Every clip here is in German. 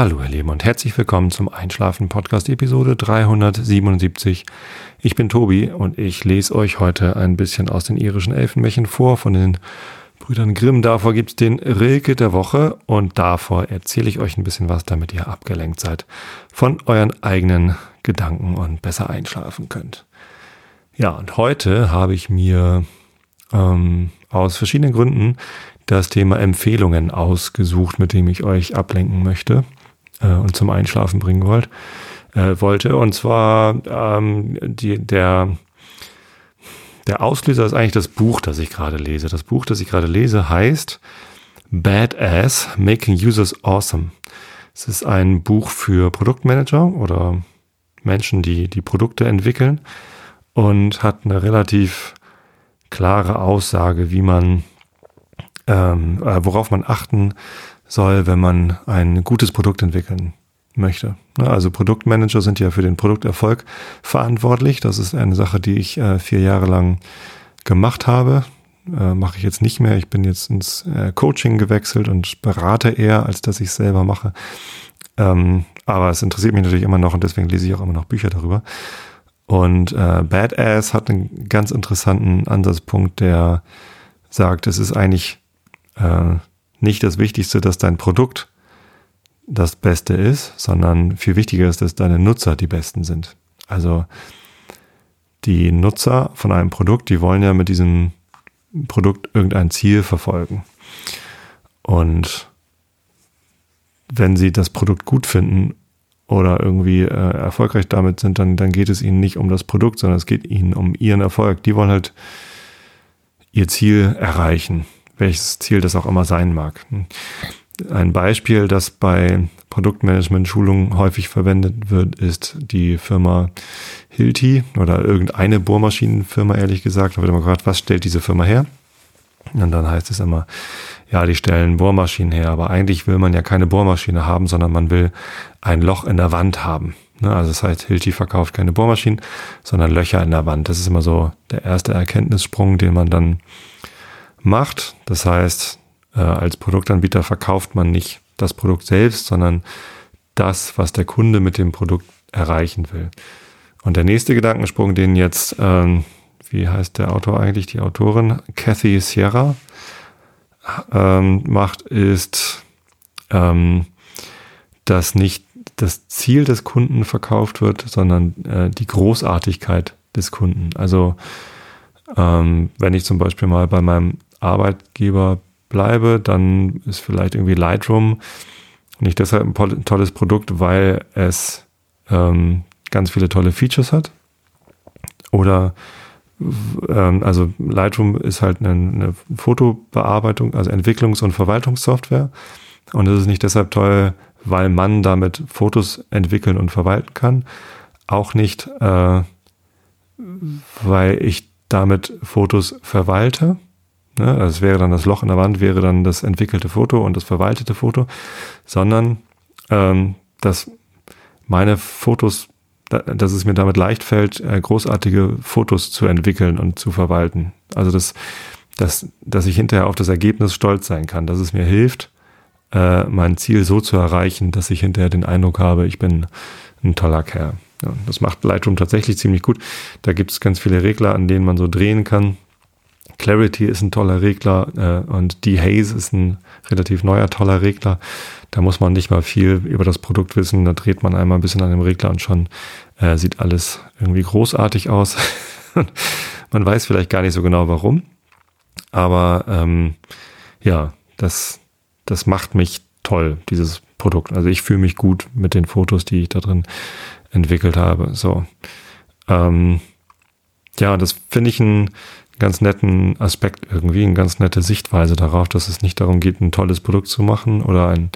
Hallo ihr Lieben und herzlich willkommen zum Einschlafen Podcast Episode 377. Ich bin Tobi und ich lese euch heute ein bisschen aus den irischen Elfenmärchen vor von den Brüdern Grimm. Davor gibt's den Rilke der Woche und davor erzähle ich euch ein bisschen was, damit ihr abgelenkt seid von euren eigenen Gedanken und besser einschlafen könnt. Ja, und heute habe ich mir ähm, aus verschiedenen Gründen das Thema Empfehlungen ausgesucht, mit dem ich euch ablenken möchte äh, und zum Einschlafen bringen wollt, äh, wollte. Und zwar ähm, die, der, der Auslöser ist eigentlich das Buch, das ich gerade lese. Das Buch, das ich gerade lese, heißt Badass Making Users Awesome. Es ist ein Buch für Produktmanager oder Menschen, die die Produkte entwickeln und hat eine relativ klare Aussage, wie man, ähm, äh, worauf man achten soll, wenn man ein gutes Produkt entwickeln möchte. Also Produktmanager sind ja für den Produkterfolg verantwortlich. Das ist eine Sache, die ich äh, vier Jahre lang gemacht habe. Äh, mache ich jetzt nicht mehr. Ich bin jetzt ins äh, Coaching gewechselt und berate eher, als dass ich es selber mache. Ähm, aber es interessiert mich natürlich immer noch und deswegen lese ich auch immer noch Bücher darüber. Und Badass hat einen ganz interessanten Ansatzpunkt, der sagt, es ist eigentlich nicht das Wichtigste, dass dein Produkt das Beste ist, sondern viel wichtiger ist, dass deine Nutzer die Besten sind. Also die Nutzer von einem Produkt, die wollen ja mit diesem Produkt irgendein Ziel verfolgen. Und wenn sie das Produkt gut finden oder irgendwie äh, erfolgreich damit sind, dann, dann geht es ihnen nicht um das Produkt, sondern es geht ihnen um ihren Erfolg. Die wollen halt ihr Ziel erreichen welches Ziel das auch immer sein mag. Ein Beispiel, das bei Produktmanagement-Schulungen häufig verwendet wird, ist die Firma Hilti oder irgendeine Bohrmaschinenfirma, ehrlich gesagt. Da wird immer gefragt, was stellt diese Firma her? Und dann heißt es immer, ja, die stellen Bohrmaschinen her, aber eigentlich will man ja keine Bohrmaschine haben, sondern man will ein Loch in der Wand haben. Ne, also das heißt, Hilti verkauft keine Bohrmaschinen, sondern Löcher in der Wand. Das ist immer so der erste Erkenntnissprung, den man dann macht. Das heißt, äh, als Produktanbieter verkauft man nicht das Produkt selbst, sondern das, was der Kunde mit dem Produkt erreichen will. Und der nächste Gedankensprung, den jetzt, ähm, wie heißt der Autor eigentlich, die Autorin, Kathy Sierra ähm, macht, ist, ähm, dass nicht das Ziel des Kunden verkauft wird, sondern äh, die Großartigkeit des Kunden. Also ähm, wenn ich zum Beispiel mal bei meinem Arbeitgeber bleibe, dann ist vielleicht irgendwie Lightroom nicht deshalb ein tolles Produkt, weil es ähm, ganz viele tolle Features hat. Oder ähm, also Lightroom ist halt eine, eine Fotobearbeitung, also Entwicklungs- und Verwaltungssoftware. Und es ist nicht deshalb toll, weil man damit Fotos entwickeln und verwalten kann. Auch nicht, äh, weil ich damit Fotos verwalte, Ne? Also es wäre dann das Loch in der Wand, wäre dann das entwickelte Foto und das verwaltete Foto, sondern ähm, dass meine Fotos, dass es mir damit leicht fällt, äh, großartige Fotos zu entwickeln und zu verwalten. Also dass, dass, dass ich hinterher auf das Ergebnis stolz sein kann, dass es mir hilft, äh, mein Ziel so zu erreichen, dass ich hinterher den Eindruck habe, ich bin ein toller Kerl. Ja, das macht Lightroom tatsächlich ziemlich gut. Da gibt es ganz viele Regler, an denen man so drehen kann. Clarity ist ein toller Regler äh, und Dehaze ist ein relativ neuer toller Regler. Da muss man nicht mal viel über das Produkt wissen. Da dreht man einmal ein bisschen an dem Regler und schon äh, sieht alles irgendwie großartig aus. man weiß vielleicht gar nicht so genau warum. Aber ähm, ja, das, das macht mich toll, dieses Produkt. Also ich fühle mich gut mit den Fotos, die ich da drin entwickelt habe. So. Ähm, ja, das finde ich ein ganz netten Aspekt irgendwie, eine ganz nette Sichtweise darauf, dass es nicht darum geht, ein tolles Produkt zu machen oder ein,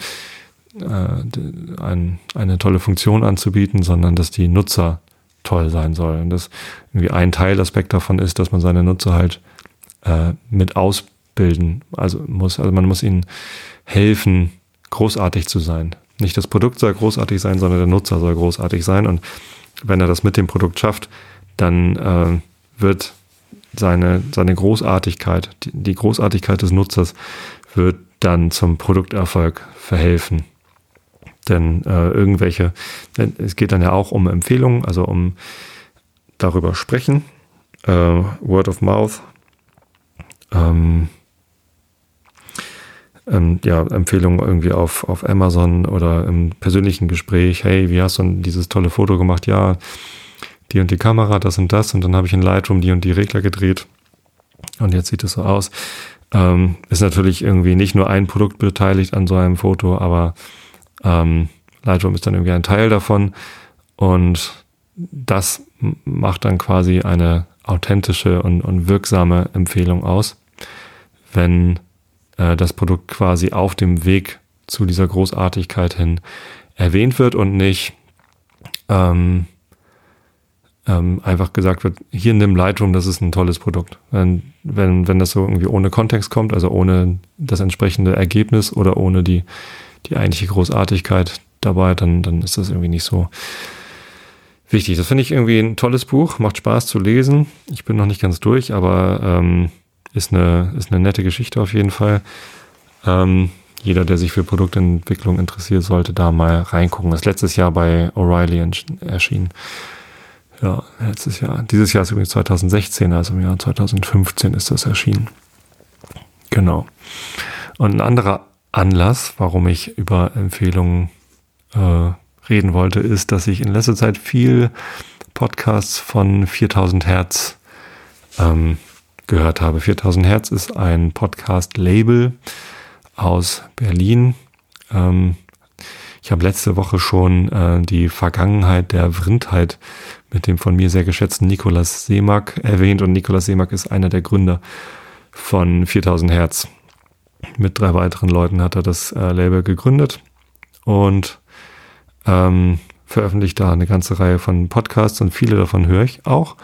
äh, ein, eine tolle Funktion anzubieten, sondern dass die Nutzer toll sein sollen. Und dass irgendwie ein Teilaspekt davon ist, dass man seine Nutzer halt äh, mit ausbilden also muss. Also man muss ihnen helfen, großartig zu sein. Nicht das Produkt soll großartig sein, sondern der Nutzer soll großartig sein. Und wenn er das mit dem Produkt schafft, dann äh, wird seine, seine Großartigkeit, die, Großartigkeit des Nutzers wird dann zum Produkterfolg verhelfen. Denn äh, irgendwelche, es geht dann ja auch um Empfehlungen, also um darüber sprechen, äh, Word of Mouth, ähm, ähm, ja, Empfehlungen irgendwie auf, auf Amazon oder im persönlichen Gespräch, hey, wie hast du dieses tolle Foto gemacht? Ja, die und die Kamera, das und das. Und dann habe ich in Lightroom die und die Regler gedreht. Und jetzt sieht es so aus. Ähm, ist natürlich irgendwie nicht nur ein Produkt beteiligt an so einem Foto, aber ähm, Lightroom ist dann irgendwie ein Teil davon. Und das macht dann quasi eine authentische und, und wirksame Empfehlung aus, wenn äh, das Produkt quasi auf dem Weg zu dieser Großartigkeit hin erwähnt wird und nicht ähm, ähm, einfach gesagt wird, hier nimm Lightroom, das ist ein tolles Produkt. Wenn, wenn, wenn das so irgendwie ohne Kontext kommt, also ohne das entsprechende Ergebnis oder ohne die, die eigentliche Großartigkeit dabei, dann, dann ist das irgendwie nicht so wichtig. Das finde ich irgendwie ein tolles Buch, macht Spaß zu lesen. Ich bin noch nicht ganz durch, aber ähm, ist eine, ist eine nette Geschichte auf jeden Fall. Ähm, jeder, der sich für Produktentwicklung interessiert, sollte da mal reingucken. Das ist letztes Jahr bei O'Reilly erschienen. Ja, letztes Jahr. Dieses Jahr ist übrigens 2016, also im Jahr 2015 ist das erschienen. Genau. Und ein anderer Anlass, warum ich über Empfehlungen äh, reden wollte, ist, dass ich in letzter Zeit viel Podcasts von 4000 Hertz ähm, gehört habe. 4000 Hertz ist ein Podcast-Label aus Berlin. Ähm, ich habe letzte Woche schon äh, die Vergangenheit der Vrindheit mit dem von mir sehr geschätzten Nikolaus Seemack erwähnt und Nikolaus Seemack ist einer der Gründer von 4000 Hertz. Mit drei weiteren Leuten hat er das äh, Label gegründet und ähm, veröffentlicht da eine ganze Reihe von Podcasts und viele davon höre ich auch.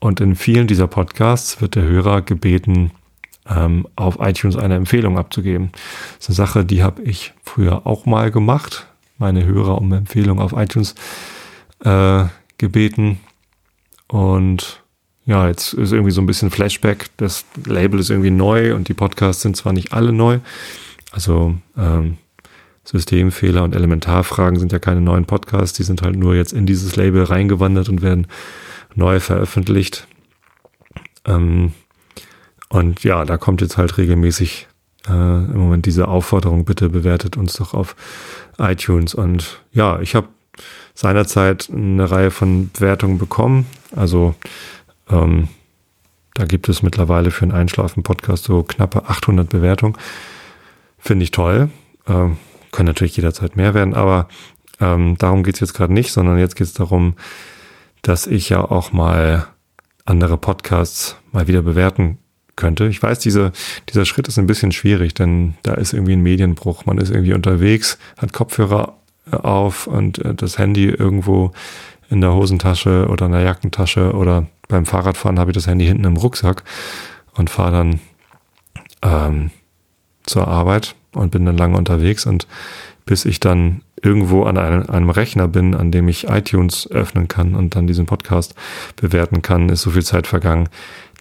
Und in vielen dieser Podcasts wird der Hörer gebeten, ähm, auf iTunes eine Empfehlung abzugeben. Das ist eine Sache, die habe ich früher auch mal gemacht. Meine Hörer um Empfehlung auf iTunes äh, gebeten. Und ja, jetzt ist irgendwie so ein bisschen Flashback. Das Label ist irgendwie neu und die Podcasts sind zwar nicht alle neu. Also ähm, Systemfehler und Elementarfragen sind ja keine neuen Podcasts. Die sind halt nur jetzt in dieses Label reingewandert und werden neu veröffentlicht. Ähm, und ja, da kommt jetzt halt regelmäßig äh, im Moment diese Aufforderung, bitte bewertet uns doch auf iTunes. Und ja, ich habe seinerzeit eine Reihe von Bewertungen bekommen. Also ähm, da gibt es mittlerweile für einen Einschlafen-Podcast so knappe 800 Bewertungen. Finde ich toll. Ähm, können natürlich jederzeit mehr werden, aber ähm, darum geht's jetzt gerade nicht, sondern jetzt geht's darum, dass ich ja auch mal andere Podcasts mal wieder bewerten könnte. Ich weiß, diese, dieser Schritt ist ein bisschen schwierig, denn da ist irgendwie ein Medienbruch. Man ist irgendwie unterwegs, hat Kopfhörer auf und äh, das Handy irgendwo in der Hosentasche oder in der Jackentasche oder beim Fahrradfahren habe ich das Handy hinten im Rucksack und fahre dann ähm, zur Arbeit und bin dann lange unterwegs und bis ich dann irgendwo an einem, einem, Rechner bin, an dem ich iTunes öffnen kann und dann diesen Podcast bewerten kann, ist so viel Zeit vergangen,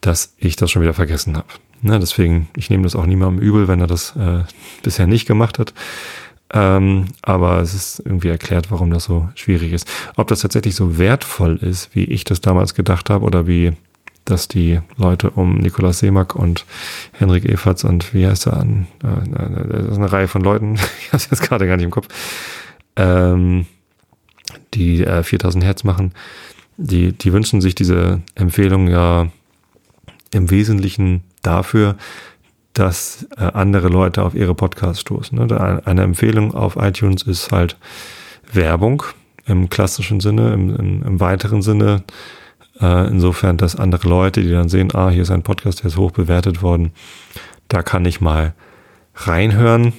dass ich das schon wieder vergessen habe. Ne, deswegen, ich nehme das auch niemandem übel, wenn er das äh, bisher nicht gemacht hat. Ähm, aber es ist irgendwie erklärt, warum das so schwierig ist. Ob das tatsächlich so wertvoll ist, wie ich das damals gedacht habe, oder wie dass die Leute um Nikolaus Seemack und Henrik Everts und wie heißt er an? Äh, das ist eine Reihe von Leuten, ich habe es jetzt gerade gar nicht im Kopf, ähm, die äh, 4000 Hertz machen, die, die wünschen sich diese Empfehlung ja im Wesentlichen dafür, dass äh, andere Leute auf ihre Podcasts stoßen. Ne? Eine Empfehlung auf iTunes ist halt Werbung im klassischen Sinne, im, im, im weiteren Sinne. Äh, insofern, dass andere Leute, die dann sehen, ah, hier ist ein Podcast, der ist hoch bewertet worden, da kann ich mal reinhören.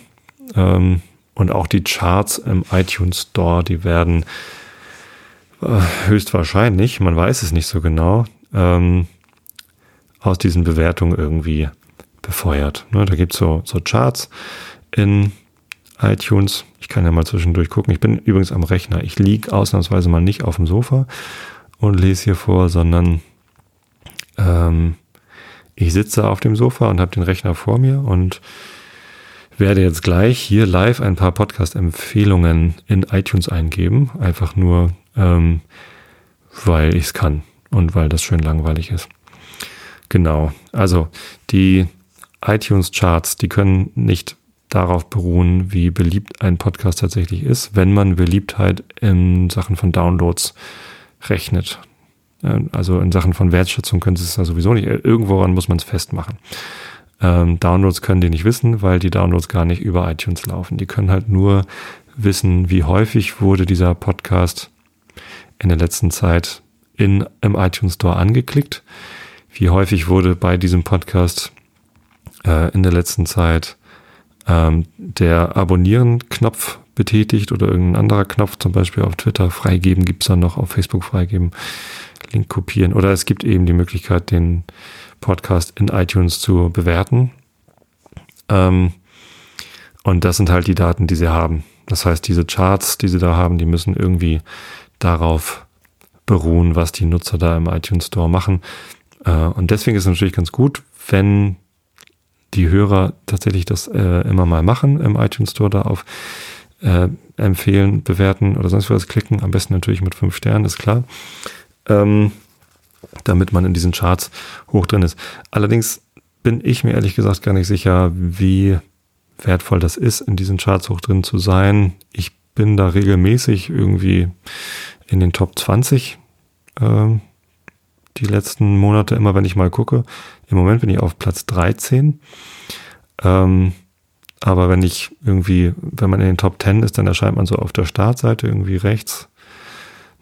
Ähm, und auch die Charts im iTunes Store, die werden äh, höchstwahrscheinlich, man weiß es nicht so genau, ähm, aus diesen Bewertungen irgendwie befeuert. Ne, da gibt's so, so Charts in iTunes. Ich kann ja mal zwischendurch gucken. Ich bin übrigens am Rechner. Ich liege ausnahmsweise mal nicht auf dem Sofa und lese hier vor, sondern ähm, ich sitze auf dem Sofa und habe den Rechner vor mir und werde jetzt gleich hier live ein paar Podcast-Empfehlungen in iTunes eingeben. Einfach nur, ähm, weil ich es kann und weil das schön langweilig ist. Genau. Also die iTunes-Charts, die können nicht darauf beruhen, wie beliebt ein Podcast tatsächlich ist, wenn man Beliebtheit in Sachen von Downloads rechnet. Also in Sachen von Wertschätzung können sie es ja sowieso nicht. Irgendworan muss man es festmachen. Ähm, Downloads können die nicht wissen, weil die Downloads gar nicht über iTunes laufen. Die können halt nur wissen, wie häufig wurde dieser Podcast in der letzten Zeit in, im iTunes Store angeklickt, wie häufig wurde bei diesem Podcast äh, in der letzten Zeit ähm, der Abonnieren-Knopf betätigt oder irgendein anderer Knopf, zum Beispiel auf Twitter freigeben, gibt's dann noch auf Facebook freigeben, Link kopieren. Oder es gibt eben die Möglichkeit, den Podcast in iTunes zu bewerten. Ähm, und das sind halt die Daten, die sie haben. Das heißt, diese Charts, die sie da haben, die müssen irgendwie darauf beruhen, was die Nutzer da im iTunes Store machen. Äh, und deswegen ist es natürlich ganz gut, wenn die Hörer tatsächlich das äh, immer mal machen im iTunes Store da auf äh, empfehlen, bewerten oder sonst was klicken. Am besten natürlich mit fünf Sternen, ist klar. Ähm, damit man in diesen Charts hoch drin ist. Allerdings bin ich mir ehrlich gesagt gar nicht sicher, wie wertvoll das ist, in diesen Charts hoch drin zu sein. Ich bin da regelmäßig irgendwie in den Top 20 äh, die letzten Monate, immer wenn ich mal gucke. Im Moment bin ich auf Platz 13. Ähm, aber wenn ich irgendwie, wenn man in den Top 10 ist, dann erscheint man so auf der Startseite irgendwie rechts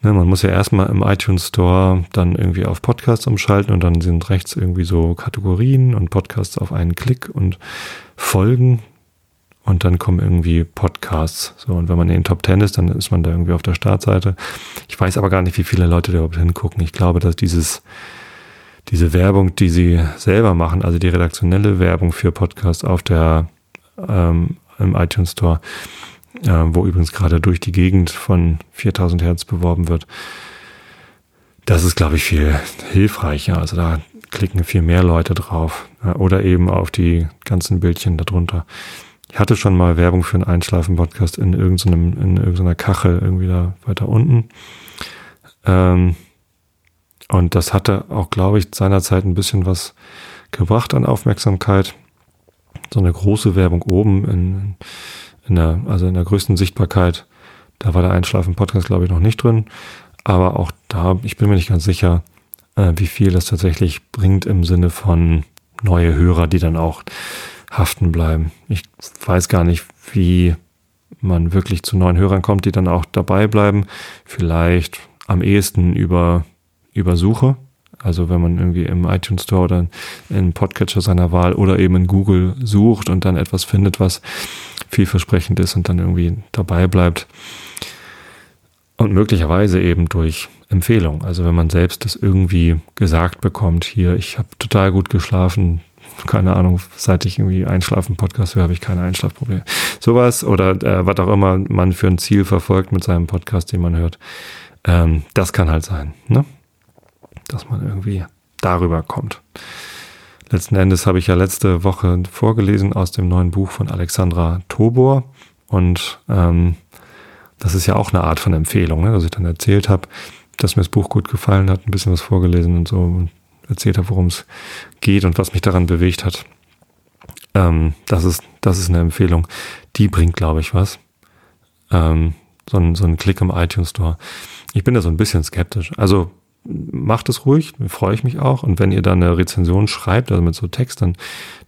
Ne, man muss ja erstmal im iTunes Store dann irgendwie auf Podcasts umschalten und dann sind rechts irgendwie so Kategorien und Podcasts auf einen Klick und Folgen und dann kommen irgendwie Podcasts. So, und wenn man in den Top 10 ist, dann ist man da irgendwie auf der Startseite. Ich weiß aber gar nicht, wie viele Leute da überhaupt hingucken. Ich glaube, dass dieses, diese Werbung, die sie selber machen, also die redaktionelle Werbung für Podcasts auf der, ähm, im iTunes Store, äh, wo übrigens gerade durch die Gegend von 4000 Hertz beworben wird. Das ist, glaube ich, viel hilfreicher. Also da klicken viel mehr Leute drauf. Oder eben auf die ganzen Bildchen darunter. Ich hatte schon mal Werbung für einen Einschlafen-Podcast in irgendeinem, in irgendeiner Kachel irgendwie da weiter unten. Ähm, und das hatte auch, glaube ich, seinerzeit ein bisschen was gebracht an Aufmerksamkeit. So eine große Werbung oben in, in der, also in der größten Sichtbarkeit. Da war der Einschlafen-Podcast, glaube ich, noch nicht drin. Aber auch da, ich bin mir nicht ganz sicher, äh, wie viel das tatsächlich bringt im Sinne von neue Hörer, die dann auch haften bleiben. Ich weiß gar nicht, wie man wirklich zu neuen Hörern kommt, die dann auch dabei bleiben. Vielleicht am ehesten über, über Suche. Also wenn man irgendwie im iTunes Store oder in Podcatcher seiner Wahl oder eben in Google sucht und dann etwas findet, was vielversprechend ist und dann irgendwie dabei bleibt. Und möglicherweise eben durch Empfehlung. Also wenn man selbst das irgendwie gesagt bekommt, hier, ich habe total gut geschlafen, keine Ahnung, seit ich irgendwie Einschlafen-Podcast höre, habe ich keine Einschlafprobleme. Sowas oder äh, was auch immer man für ein Ziel verfolgt mit seinem Podcast, den man hört. Ähm, das kann halt sein, ne? dass man irgendwie darüber kommt. Letzten Endes habe ich ja letzte Woche vorgelesen aus dem neuen Buch von Alexandra Tobor und ähm, das ist ja auch eine Art von Empfehlung, ne? dass ich dann erzählt habe, dass mir das Buch gut gefallen hat, ein bisschen was vorgelesen und so und erzählt habe, worum es geht und was mich daran bewegt hat. Ähm, das ist das ist eine Empfehlung, die bringt, glaube ich, was. Ähm, so ein, so ein Klick im iTunes Store. Ich bin da so ein bisschen skeptisch. Also macht es ruhig, freue ich mich auch. Und wenn ihr dann eine Rezension schreibt, also mit so Text, dann,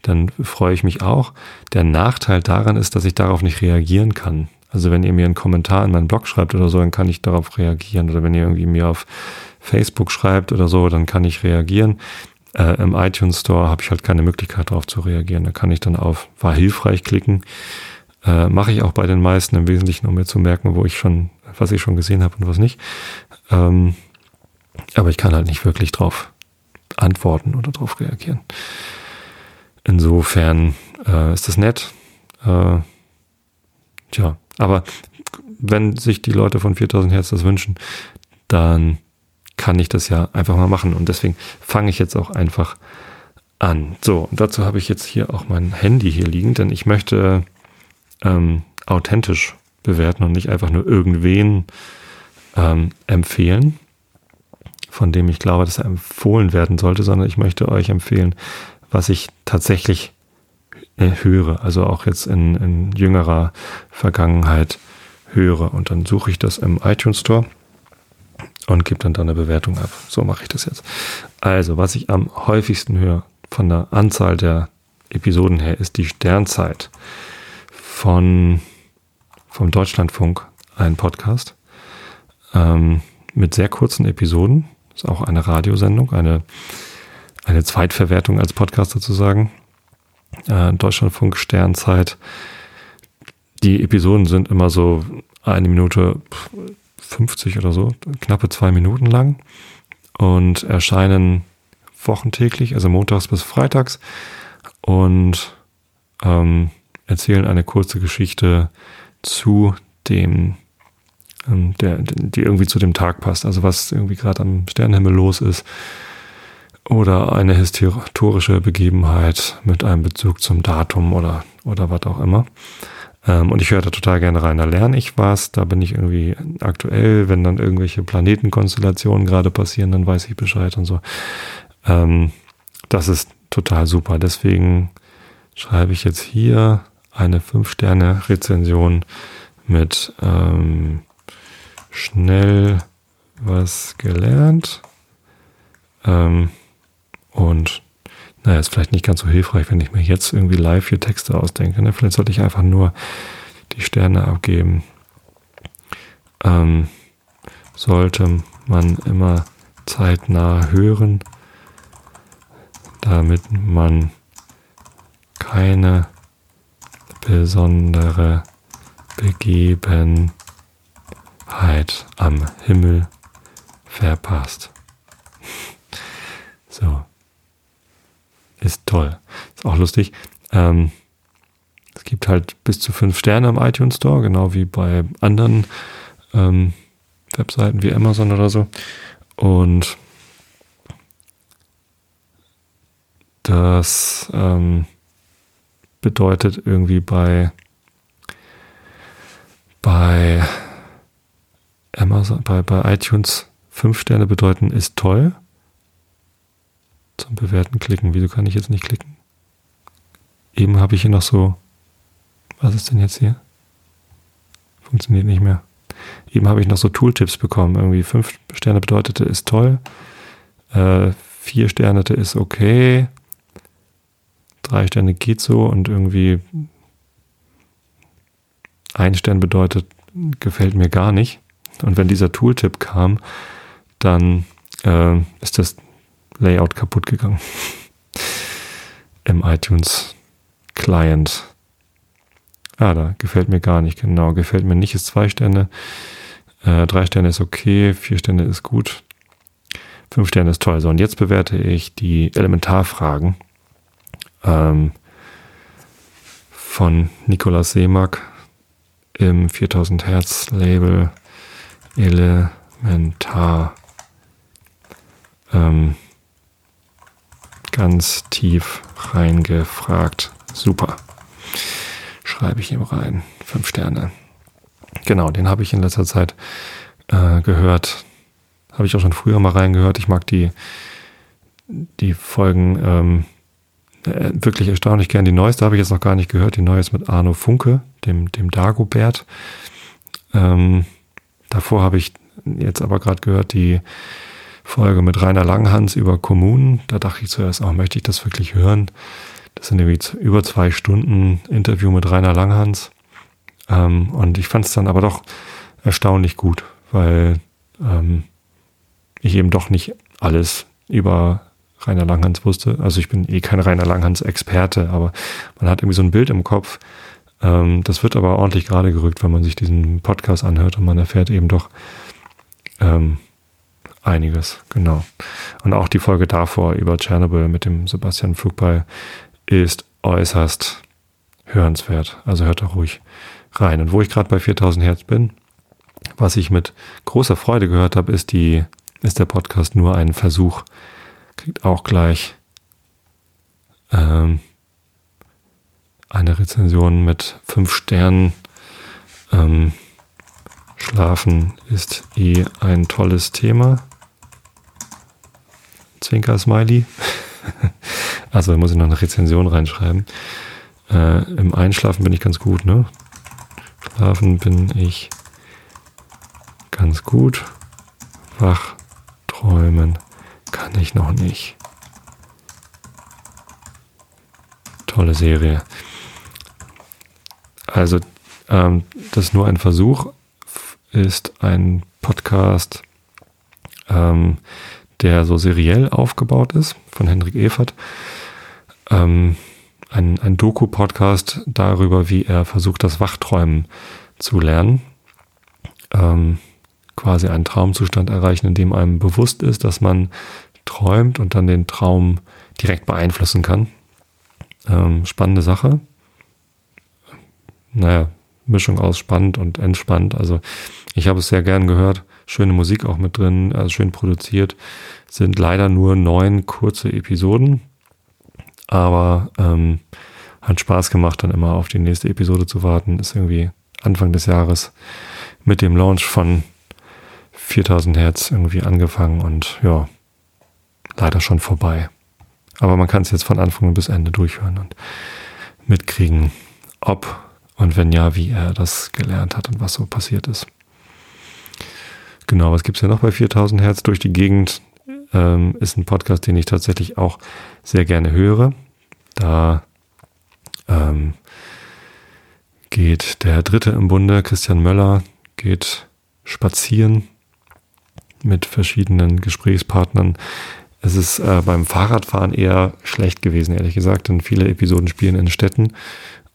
dann freue ich mich auch. Der Nachteil daran ist, dass ich darauf nicht reagieren kann. Also wenn ihr mir einen Kommentar in meinen Blog schreibt oder so, dann kann ich darauf reagieren. Oder wenn ihr irgendwie mir auf Facebook schreibt oder so, dann kann ich reagieren. Äh, Im iTunes Store habe ich halt keine Möglichkeit darauf zu reagieren. Da kann ich dann auf war hilfreich klicken. Äh, Mache ich auch bei den meisten im Wesentlichen, um mir zu merken, wo ich schon, was ich schon gesehen habe und was nicht. Ähm, aber ich kann halt nicht wirklich drauf antworten oder drauf reagieren. Insofern äh, ist das nett. Äh, tja, aber wenn sich die Leute von 4000 Hertz das wünschen, dann kann ich das ja einfach mal machen. Und deswegen fange ich jetzt auch einfach an. So, und dazu habe ich jetzt hier auch mein Handy hier liegen, denn ich möchte ähm, authentisch bewerten und nicht einfach nur irgendwen ähm, empfehlen, von dem ich glaube, dass er empfohlen werden sollte, sondern ich möchte euch empfehlen, was ich tatsächlich äh, höre, also auch jetzt in, in jüngerer Vergangenheit höre. Und dann suche ich das im iTunes Store und gebe dann da eine Bewertung ab. So mache ich das jetzt. Also, was ich am häufigsten höre von der Anzahl der Episoden her, ist die Sternzeit von vom Deutschlandfunk, ein Podcast ähm, mit sehr kurzen Episoden. Ist auch eine Radiosendung, eine, eine Zweitverwertung als Podcast sozusagen. Äh, Deutschlandfunk Sternzeit. Die Episoden sind immer so eine Minute 50 oder so, knappe zwei Minuten lang und erscheinen wochentäglich, also montags bis freitags und ähm, erzählen eine kurze Geschichte zu dem, ähm, der, die irgendwie zu dem Tag passt. Also was irgendwie gerade am Sternenhimmel los ist oder eine historische Begebenheit mit einem Bezug zum Datum oder, oder was auch immer. Ähm, und ich höre da total gerne rein. Da lerne ich was, da bin ich irgendwie aktuell, wenn dann irgendwelche Planetenkonstellationen gerade passieren, dann weiß ich Bescheid und so. Ähm, das ist total super. Deswegen schreibe ich jetzt hier eine 5-Sterne-Rezension mit ähm, schnell was gelernt. Ähm, und naja, ist vielleicht nicht ganz so hilfreich, wenn ich mir jetzt irgendwie live hier Texte ausdenke. Ne? Vielleicht sollte ich einfach nur die Sterne abgeben. Ähm, sollte man immer zeitnah hören, damit man keine besondere Begebenheit am Himmel verpasst. So. Ist toll. Ist auch lustig. Ähm, es gibt halt bis zu fünf Sterne im iTunes Store, genau wie bei anderen ähm, Webseiten wie Amazon oder so. Und das ähm, bedeutet irgendwie bei, bei Amazon, bei, bei iTunes fünf Sterne bedeuten ist toll. Zum Bewerten klicken. Wieso kann ich jetzt nicht klicken? Eben habe ich hier noch so, was ist denn jetzt hier? Funktioniert nicht mehr. Eben habe ich noch so Tooltips bekommen. Irgendwie fünf Sterne bedeutete ist toll. Äh, vier Sterne ist okay drei Sterne geht so und irgendwie ein Stern bedeutet, gefällt mir gar nicht. Und wenn dieser Tooltip kam, dann äh, ist das Layout kaputt gegangen. Im iTunes Client. Ah, da gefällt mir gar nicht. Genau, gefällt mir nicht ist zwei Sterne. Äh, drei Sterne ist okay, vier Sterne ist gut. Fünf Sterne ist toll. So, und jetzt bewerte ich die Elementarfragen ähm, von Nikolaus Seemack im 4000 Hertz Label Elementar. Ähm, ganz tief reingefragt. Super. Schreibe ich ihm rein. Fünf Sterne. Genau, den habe ich in letzter Zeit äh, gehört. Habe ich auch schon früher mal reingehört. Ich mag die, die Folgen ähm, äh, wirklich erstaunlich gern. Die neueste habe ich jetzt noch gar nicht gehört. Die neue ist mit Arno Funke, dem, dem Dagobert. Ähm, davor habe ich jetzt aber gerade gehört die Folge mit Rainer Langhans über Kommunen. Da dachte ich zuerst, auch möchte ich das wirklich hören? Das sind irgendwie über zwei Stunden Interview mit Rainer Langhans. Ähm, und ich fand es dann aber doch erstaunlich gut, weil ähm, ich eben doch nicht alles über Rainer Langhans wusste. Also ich bin eh kein Rainer Langhans-Experte, aber man hat irgendwie so ein Bild im Kopf. Ähm, das wird aber ordentlich gerade gerückt, wenn man sich diesen Podcast anhört und man erfährt eben doch ähm, einiges, genau. Und auch die Folge davor über Tschernobyl mit dem Sebastian Flugball ist äußerst hörenswert. Also hört da ruhig rein. Und wo ich gerade bei 4000 Hertz bin, was ich mit großer Freude gehört habe, ist die, ist der Podcast nur ein Versuch, kriegt auch gleich ähm, eine Rezension mit fünf Sternen. Ähm, Schlafen ist eh ein tolles Thema. Zwinker Smiley. also muss ich noch eine Rezension reinschreiben. Äh, Im Einschlafen bin ich ganz gut, ne? Schlafen bin ich ganz gut. Wach träumen kann ich noch nicht. Tolle Serie. Also, ähm, das ist nur ein Versuch, ist ein Podcast, ähm, der so seriell aufgebaut ist, von Hendrik Evert. Ähm, ein, ein Doku-Podcast darüber, wie er versucht, das Wachträumen zu lernen. Ähm, quasi einen Traumzustand erreichen, in dem einem bewusst ist, dass man träumt und dann den Traum direkt beeinflussen kann. Ähm, spannende Sache. Naja, Mischung aus spannend und entspannt. Also ich habe es sehr gern gehört. Schöne Musik auch mit drin, also schön produziert. Sind leider nur neun kurze Episoden. Aber ähm, hat Spaß gemacht, dann immer auf die nächste Episode zu warten. Ist irgendwie Anfang des Jahres mit dem Launch von 4000 Hertz irgendwie angefangen und ja, leider schon vorbei. Aber man kann es jetzt von Anfang bis Ende durchhören und mitkriegen, ob und wenn ja, wie er das gelernt hat und was so passiert ist. Genau, was gibt es ja noch bei 4000 Hertz durch die Gegend? Ähm, ist ein Podcast, den ich tatsächlich auch sehr gerne höre. Da ähm, geht der Dritte im Bunde, Christian Möller, geht spazieren mit verschiedenen Gesprächspartnern. Es ist äh, beim Fahrradfahren eher schlecht gewesen, ehrlich gesagt, denn viele Episoden spielen in Städten.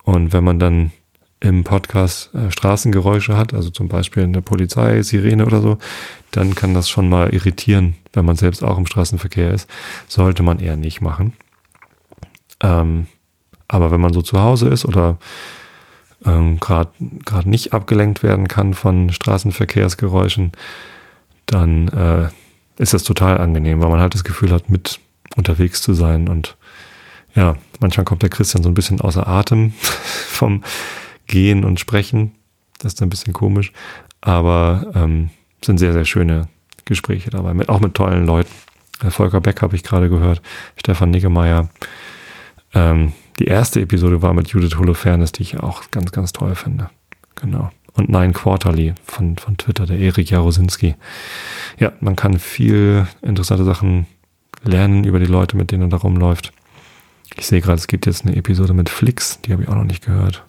Und wenn man dann im Podcast äh, Straßengeräusche hat, also zum Beispiel eine Polizei, Sirene oder so, dann kann das schon mal irritieren, wenn man selbst auch im Straßenverkehr ist. Sollte man eher nicht machen. Ähm, aber wenn man so zu Hause ist oder ähm, gerade nicht abgelenkt werden kann von Straßenverkehrsgeräuschen, dann äh, ist das total angenehm, weil man halt das Gefühl hat, mit unterwegs zu sein. Und ja, manchmal kommt der Christian so ein bisschen außer Atem vom Gehen und Sprechen. Das ist ein bisschen komisch. Aber ähm, sind sehr, sehr schöne Gespräche dabei. Mit, auch mit tollen Leuten. Volker Beck habe ich gerade gehört, Stefan Niggemeier. Ähm, die erste Episode war mit Judith Holofernes, die ich auch ganz, ganz toll finde. Genau. Und Nine Quarterly von, von Twitter, der Erik Jarosinski. Ja, man kann viel interessante Sachen lernen über die Leute, mit denen er da rumläuft. Ich sehe gerade, es gibt jetzt eine Episode mit Flix, die habe ich auch noch nicht gehört.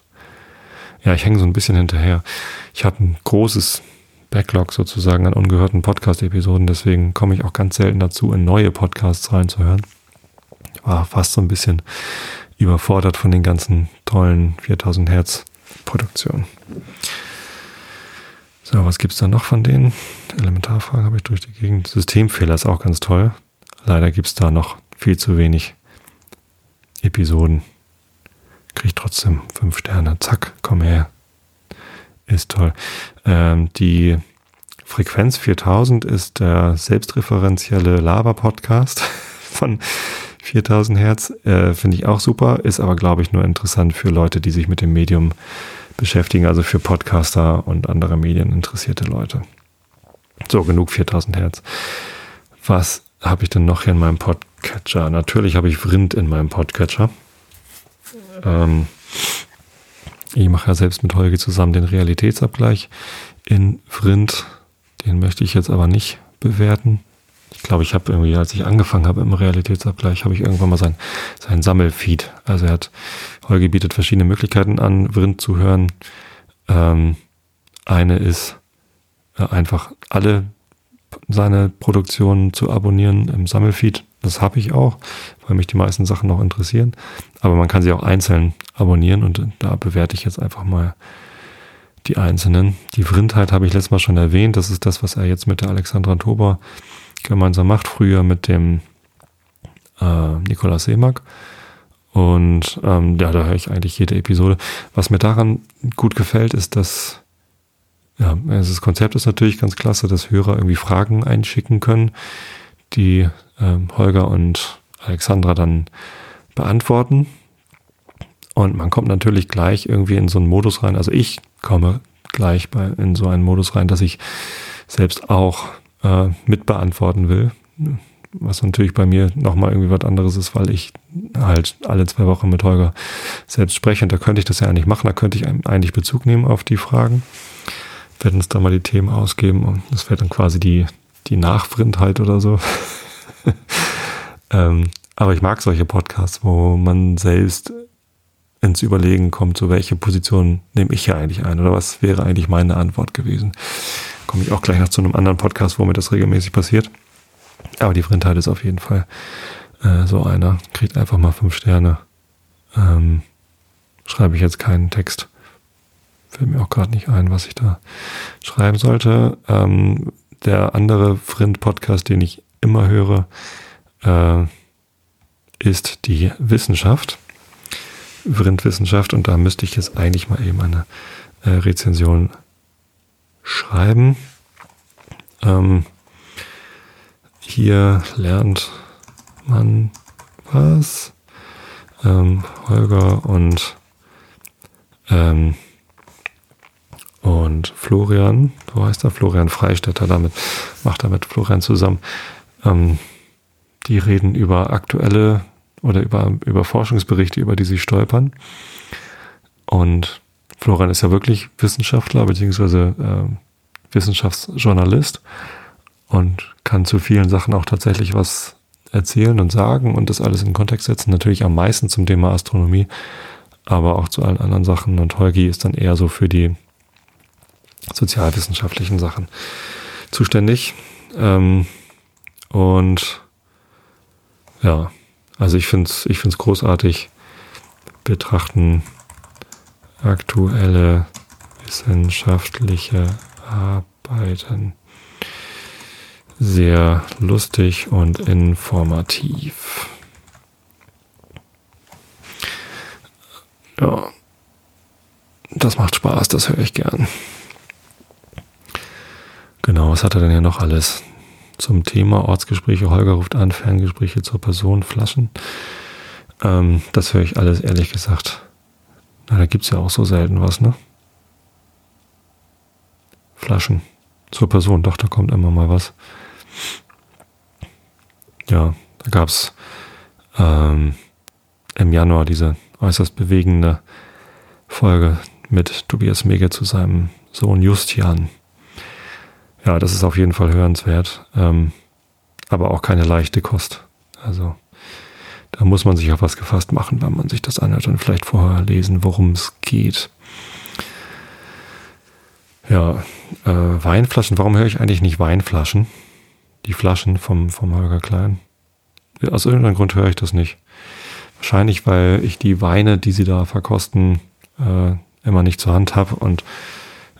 Ja, ich hänge so ein bisschen hinterher. Ich habe ein großes Backlog sozusagen an ungehörten Podcast-Episoden, deswegen komme ich auch ganz selten dazu, in neue Podcasts reinzuhören. Ich war fast so ein bisschen überfordert von den ganzen tollen 4000 Hertz Produktionen. So, was gibt es da noch von denen? Elementarfragen habe ich durch die Gegend. Systemfehler ist auch ganz toll. Leider gibt es da noch viel zu wenig Episoden. Kriege trotzdem fünf Sterne. Zack, komm her. Ist toll. Ähm, die Frequenz 4000 ist der selbstreferenzielle Laber-Podcast von 4000 Hertz äh, finde ich auch super, ist aber, glaube ich, nur interessant für Leute, die sich mit dem Medium beschäftigen, also für Podcaster und andere Medien interessierte Leute. So, genug 4000 Hertz. Was habe ich denn noch hier in meinem Podcatcher? Natürlich habe ich Vrind in meinem Podcatcher. Ähm, ich mache ja selbst mit Holge zusammen den Realitätsabgleich in Vrind. Den möchte ich jetzt aber nicht bewerten ich glaube, ich habe irgendwie, als ich angefangen habe im Realitätsabgleich, habe ich irgendwann mal sein, sein Sammelfeed. Also er hat, Holger bietet verschiedene Möglichkeiten an, Vrind zu hören. Ähm, eine ist äh, einfach alle seine Produktionen zu abonnieren im Sammelfeed. Das habe ich auch, weil mich die meisten Sachen noch interessieren. Aber man kann sie auch einzeln abonnieren und da bewerte ich jetzt einfach mal die einzelnen. Die Vrindheit habe ich letztes Mal schon erwähnt. Das ist das, was er jetzt mit der Alexandra Tober gemeinsam macht, früher mit dem äh, Nikolaus Seemack. Und ähm, ja, da höre ich eigentlich jede Episode. Was mir daran gut gefällt, ist, dass ja, also das Konzept ist natürlich ganz klasse, dass Hörer irgendwie Fragen einschicken können, die ähm, Holger und Alexandra dann beantworten. Und man kommt natürlich gleich irgendwie in so einen Modus rein. Also ich komme gleich bei, in so einen Modus rein, dass ich selbst auch äh, mitbeantworten will. Was natürlich bei mir nochmal irgendwie was anderes ist, weil ich halt alle zwei Wochen mit Holger selbst spreche. Und da könnte ich das ja eigentlich machen. Da könnte ich eigentlich Bezug nehmen auf die Fragen. Werden uns da mal die Themen ausgeben. Und das wäre dann quasi die, die Nachfrindheit oder so. ähm, aber ich mag solche Podcasts, wo man selbst ins Überlegen kommt, so welche Position nehme ich hier eigentlich ein oder was wäre eigentlich meine Antwort gewesen. Komme ich auch gleich noch zu einem anderen Podcast, wo mir das regelmäßig passiert. Aber die Frindheit ist auf jeden Fall äh, so einer. Kriegt einfach mal fünf Sterne. Ähm, schreibe ich jetzt keinen Text. Fällt mir auch gerade nicht ein, was ich da schreiben sollte. Ähm, der andere Frind-Podcast, den ich immer höre, äh, ist die Wissenschaft. Vrindwissenschaft und da müsste ich jetzt eigentlich mal eben eine äh, Rezension schreiben. Ähm, hier lernt man was. Ähm, Holger und ähm, und Florian, wo heißt er? Florian Freistetter, damit macht er mit Florian zusammen. Ähm, die reden über aktuelle oder über, über Forschungsberichte, über die sie stolpern. Und Florian ist ja wirklich Wissenschaftler beziehungsweise äh, Wissenschaftsjournalist und kann zu vielen Sachen auch tatsächlich was erzählen und sagen und das alles in Kontext setzen. Natürlich am meisten zum Thema Astronomie, aber auch zu allen anderen Sachen. Und Holgi ist dann eher so für die sozialwissenschaftlichen Sachen zuständig. Ähm, und ja, also ich finde es ich find's großartig, betrachten aktuelle wissenschaftliche Arbeiten sehr lustig und informativ. Ja, das macht Spaß, das höre ich gern. Genau, was hat er denn hier noch alles? Zum Thema Ortsgespräche. Holger ruft an, Ferngespräche zur Person, Flaschen. Ähm, das höre ich alles ehrlich gesagt. Na, da gibt es ja auch so selten was, ne? Flaschen zur Person, doch, da kommt immer mal was. Ja, da gab es ähm, im Januar diese äußerst bewegende Folge mit Tobias Mege zu seinem Sohn Justian ja, das ist auf jeden Fall hörenswert, ähm, aber auch keine leichte Kost. Also da muss man sich auf was gefasst machen, wenn man sich das anhört und vielleicht vorher lesen, worum es geht. Ja, äh, Weinflaschen, warum höre ich eigentlich nicht Weinflaschen? Die Flaschen vom, vom Holger Klein. Aus irgendeinem Grund höre ich das nicht. Wahrscheinlich, weil ich die Weine, die sie da verkosten, äh, immer nicht zur Hand habe und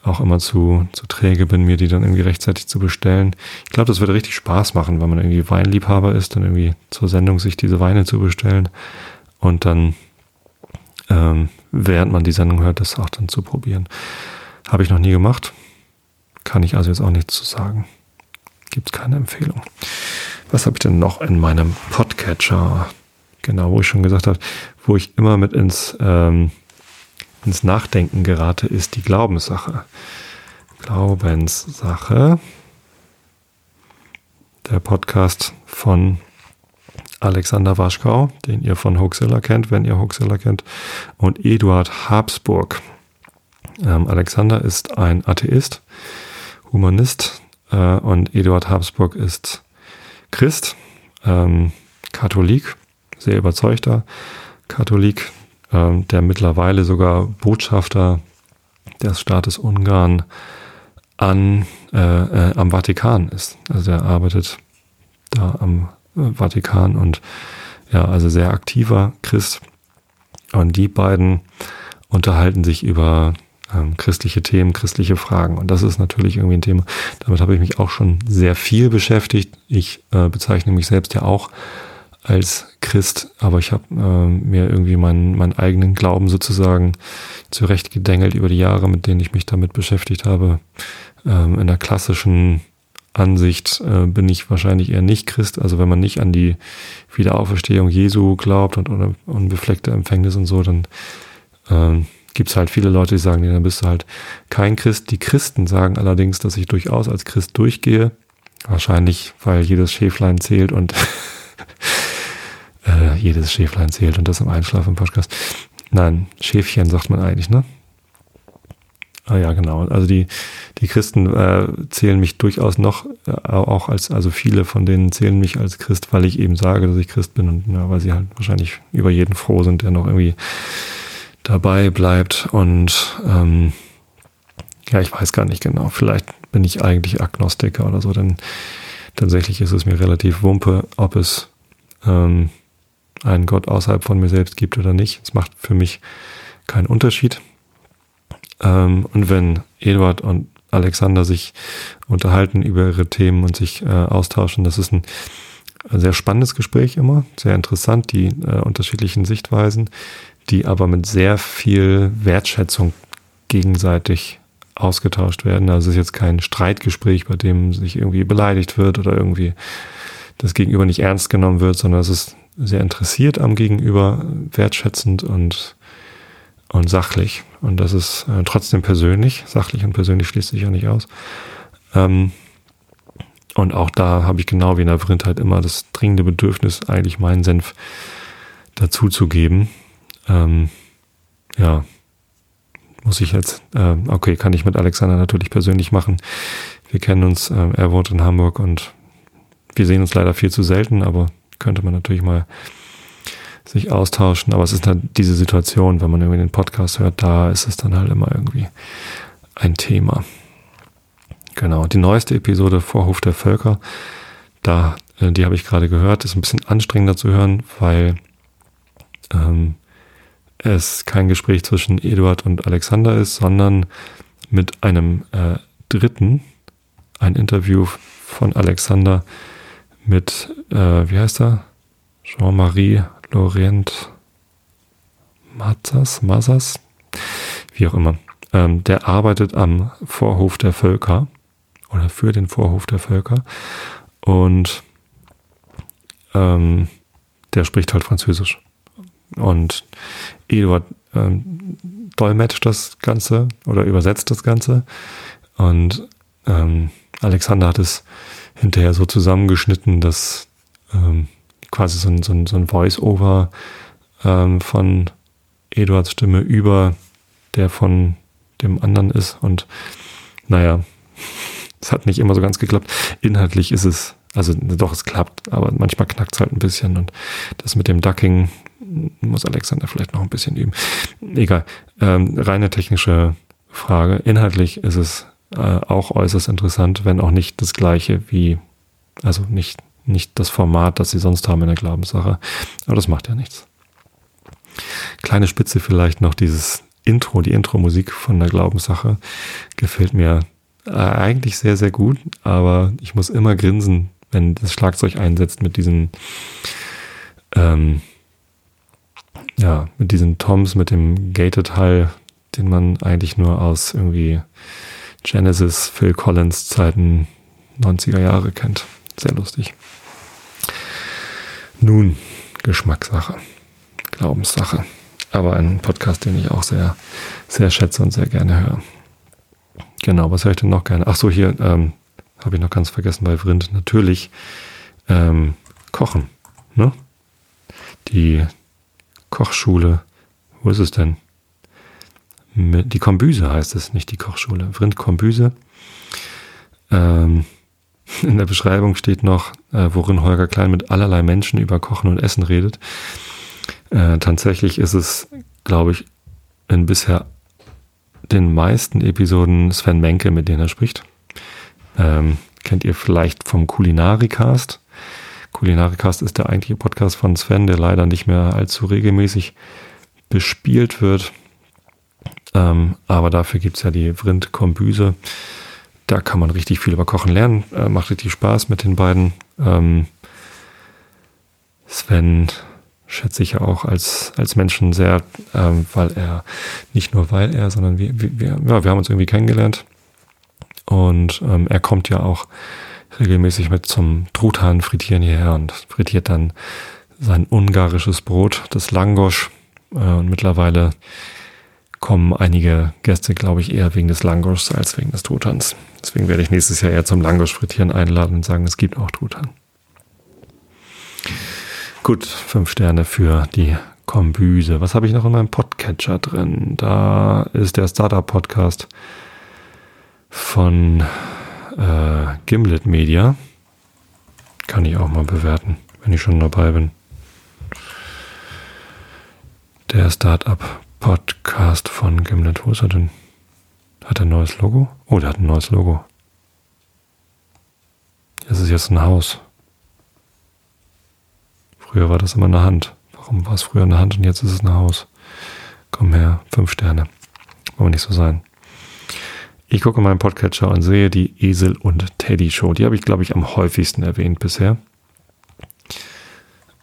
auch immer zu, zu träge bin, mir die dann irgendwie rechtzeitig zu bestellen. Ich glaube, das würde richtig Spaß machen, wenn man irgendwie Weinliebhaber ist, dann irgendwie zur Sendung sich diese Weine zu bestellen und dann, ähm, während man die Sendung hört, das auch dann zu probieren. Habe ich noch nie gemacht. Kann ich also jetzt auch nichts zu sagen. Gibt es keine Empfehlung. Was habe ich denn noch in meinem Podcatcher? Genau, wo ich schon gesagt habe, wo ich immer mit ins ähm, ins Nachdenken gerate, ist die Glaubenssache. Glaubenssache. Der Podcast von Alexander Waschkau, den ihr von Hoaxilla kennt, wenn ihr Hoaxilla kennt, und Eduard Habsburg. Ähm, Alexander ist ein Atheist, Humanist äh, und Eduard Habsburg ist Christ, ähm, Katholik, sehr überzeugter Katholik, ähm, der mittlerweile sogar Botschafter des Staates Ungarn an, äh, äh, am Vatikan ist. Also er arbeitet da am äh, Vatikan und ja, also sehr aktiver Christ. Und die beiden unterhalten sich über ähm, christliche Themen, christliche Fragen. Und das ist natürlich irgendwie ein Thema, damit habe ich mich auch schon sehr viel beschäftigt. Ich äh, bezeichne mich selbst ja auch als Christ, aber ich habe äh, mir irgendwie meinen, meinen eigenen Glauben sozusagen zurechtgedengelt über die Jahre, mit denen ich mich damit beschäftigt habe, ähm, in der klassischen Ansicht äh, bin ich wahrscheinlich eher nicht Christ. Also wenn man nicht an die Wiederauferstehung Jesu glaubt und oder unbefleckte Empfängnis und so, dann ähm, gibt es halt viele Leute, die sagen, nee, dann bist du halt kein Christ. Die Christen sagen allerdings, dass ich durchaus als Christ durchgehe. Wahrscheinlich, weil jedes Schäflein zählt und äh, jedes Schäflein zählt und das im Einschlafen im Podcast. Nein, Schäfchen sagt man eigentlich, ne? Ah ja, genau. Also die, die Christen äh, zählen mich durchaus noch, äh, auch als, also viele von denen zählen mich als Christ, weil ich eben sage, dass ich Christ bin und ja, weil sie halt wahrscheinlich über jeden froh sind, der noch irgendwie dabei bleibt. Und ähm, ja, ich weiß gar nicht genau. Vielleicht bin ich eigentlich Agnostiker oder so, denn tatsächlich ist es mir relativ wumpe, ob es ähm, einen Gott außerhalb von mir selbst gibt oder nicht. Es macht für mich keinen Unterschied. Ähm, und wenn Eduard und Alexander sich unterhalten über ihre Themen und sich äh, austauschen, das ist ein sehr spannendes Gespräch immer, sehr interessant, die äh, unterschiedlichen Sichtweisen, die aber mit sehr viel Wertschätzung gegenseitig ausgetauscht werden. Also es ist jetzt kein Streitgespräch, bei dem sich irgendwie beleidigt wird oder irgendwie das Gegenüber nicht ernst genommen wird, sondern es ist sehr interessiert am Gegenüber, wertschätzend und und sachlich. Und das ist äh, trotzdem persönlich. Sachlich und persönlich schließt sich ja nicht aus. Ähm, und auch da habe ich genau wie in der Vrindheit immer das dringende Bedürfnis, eigentlich meinen Senf dazuzugeben. Ähm, ja, muss ich jetzt, äh, okay, kann ich mit Alexander natürlich persönlich machen. Wir kennen uns, äh, er wohnt in Hamburg und wir sehen uns leider viel zu selten, aber könnte man natürlich mal sich austauschen. Aber es ist halt diese Situation, wenn man irgendwie den Podcast hört, da ist es dann halt immer irgendwie ein Thema. Genau. Die neueste Episode Vorhof der Völker, da, äh, die habe ich gerade gehört, ist ein bisschen anstrengender zu hören, weil ähm, es kein Gespräch zwischen Eduard und Alexander ist, sondern mit einem äh, Dritten, ein Interview von Alexander mit, äh, wie heißt er? Jean-Marie Laurent Mazas, Mazas, wie auch immer. Ähm, der arbeitet am Vorhof der Völker oder für den Vorhof der Völker und ähm, der spricht halt Französisch. Und Eduard ähm, dolmetscht das Ganze oder übersetzt das Ganze. Und ähm, Alexander hat es hinterher so zusammengeschnitten, dass ähm, quasi so ein, so ein, so ein Voice-Over ähm, von Eduards Stimme über der von dem anderen ist. Und naja, es hat nicht immer so ganz geklappt. Inhaltlich ist es, also doch, es klappt, aber manchmal knackt es halt ein bisschen. Und das mit dem Ducking muss Alexander vielleicht noch ein bisschen üben. Egal. Ähm, reine technische Frage. Inhaltlich ist es äh, auch äußerst interessant, wenn auch nicht das gleiche wie, also nicht nicht das Format, das sie sonst haben in der Glaubenssache. Aber das macht ja nichts. Kleine Spitze vielleicht noch dieses Intro, die Intro-Musik von der Glaubenssache gefällt mir äh, eigentlich sehr, sehr gut, aber ich muss immer grinsen, wenn das Schlagzeug einsetzt mit diesen, ähm, ja, mit diesen Toms, mit dem Gated Hall, den man eigentlich nur aus irgendwie Genesis, Phil Collins Zeiten 90er Jahre kennt. Sehr lustig. Nun, Geschmackssache, Glaubenssache. Aber ein Podcast, den ich auch sehr, sehr schätze und sehr gerne höre. Genau, was höre ich denn noch gerne? Ach so, hier ähm, habe ich noch ganz vergessen bei Vrind. Natürlich ähm, Kochen. Ne? Die Kochschule, wo ist es denn? Die Kombüse heißt es, nicht die Kochschule. Vrind Kombüse. Ähm, in der Beschreibung steht noch, äh, worin Holger Klein mit allerlei Menschen über Kochen und Essen redet. Äh, tatsächlich ist es, glaube ich, in bisher den meisten Episoden Sven Menke, mit denen er spricht. Ähm, kennt ihr vielleicht vom Kulinarikast. Kulinarikast ist der eigentliche Podcast von Sven, der leider nicht mehr allzu regelmäßig bespielt wird. Ähm, aber dafür gibt's ja die Vrind Kombüse. Da kann man richtig viel über Kochen lernen. Äh, macht richtig Spaß mit den beiden. Ähm, Sven schätze ich ja auch als, als Menschen sehr, ähm, weil er, nicht nur weil er, sondern wir, wir, ja, wir haben uns irgendwie kennengelernt. Und ähm, er kommt ja auch regelmäßig mit zum Truthahn frittieren hierher und frittiert dann sein ungarisches Brot, das Langosch. Äh, und mittlerweile kommen einige Gäste, glaube ich, eher wegen des Langoschs als wegen des Truthahns. Deswegen werde ich nächstes Jahr eher zum Langosch frittieren einladen und sagen, es gibt auch Truthahn. Gut, fünf Sterne für die Kombüse. Was habe ich noch in meinem Podcatcher drin? Da ist der Startup-Podcast von äh, Gimlet Media. Kann ich auch mal bewerten, wenn ich schon dabei bin. Der Startup-Podcast von Gimlet. Wo ist er denn? Hat er ein neues Logo? Oh, der hat ein neues Logo. Das ist jetzt ein Haus. Früher war das immer eine Hand. Warum war es früher eine Hand und jetzt ist es ein Haus? Komm her, fünf Sterne. Wollen nicht so sein. Ich gucke meinen Podcatcher und sehe die Esel und Teddy Show. Die habe ich, glaube ich, am häufigsten erwähnt bisher.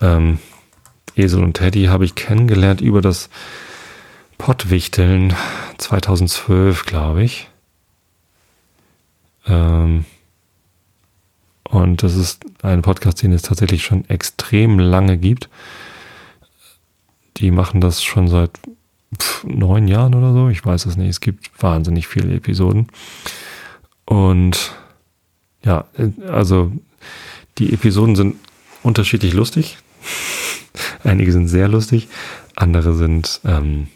Ähm, Esel und Teddy habe ich kennengelernt über das Pottwichteln 2012, glaube ich. Ähm, und das ist ein Podcast, den es tatsächlich schon extrem lange gibt. Die machen das schon seit pf, neun Jahren oder so. Ich weiß es nicht. Es gibt wahnsinnig viele Episoden. Und ja, also die Episoden sind unterschiedlich lustig. Einige sind sehr lustig, andere sind, ähm,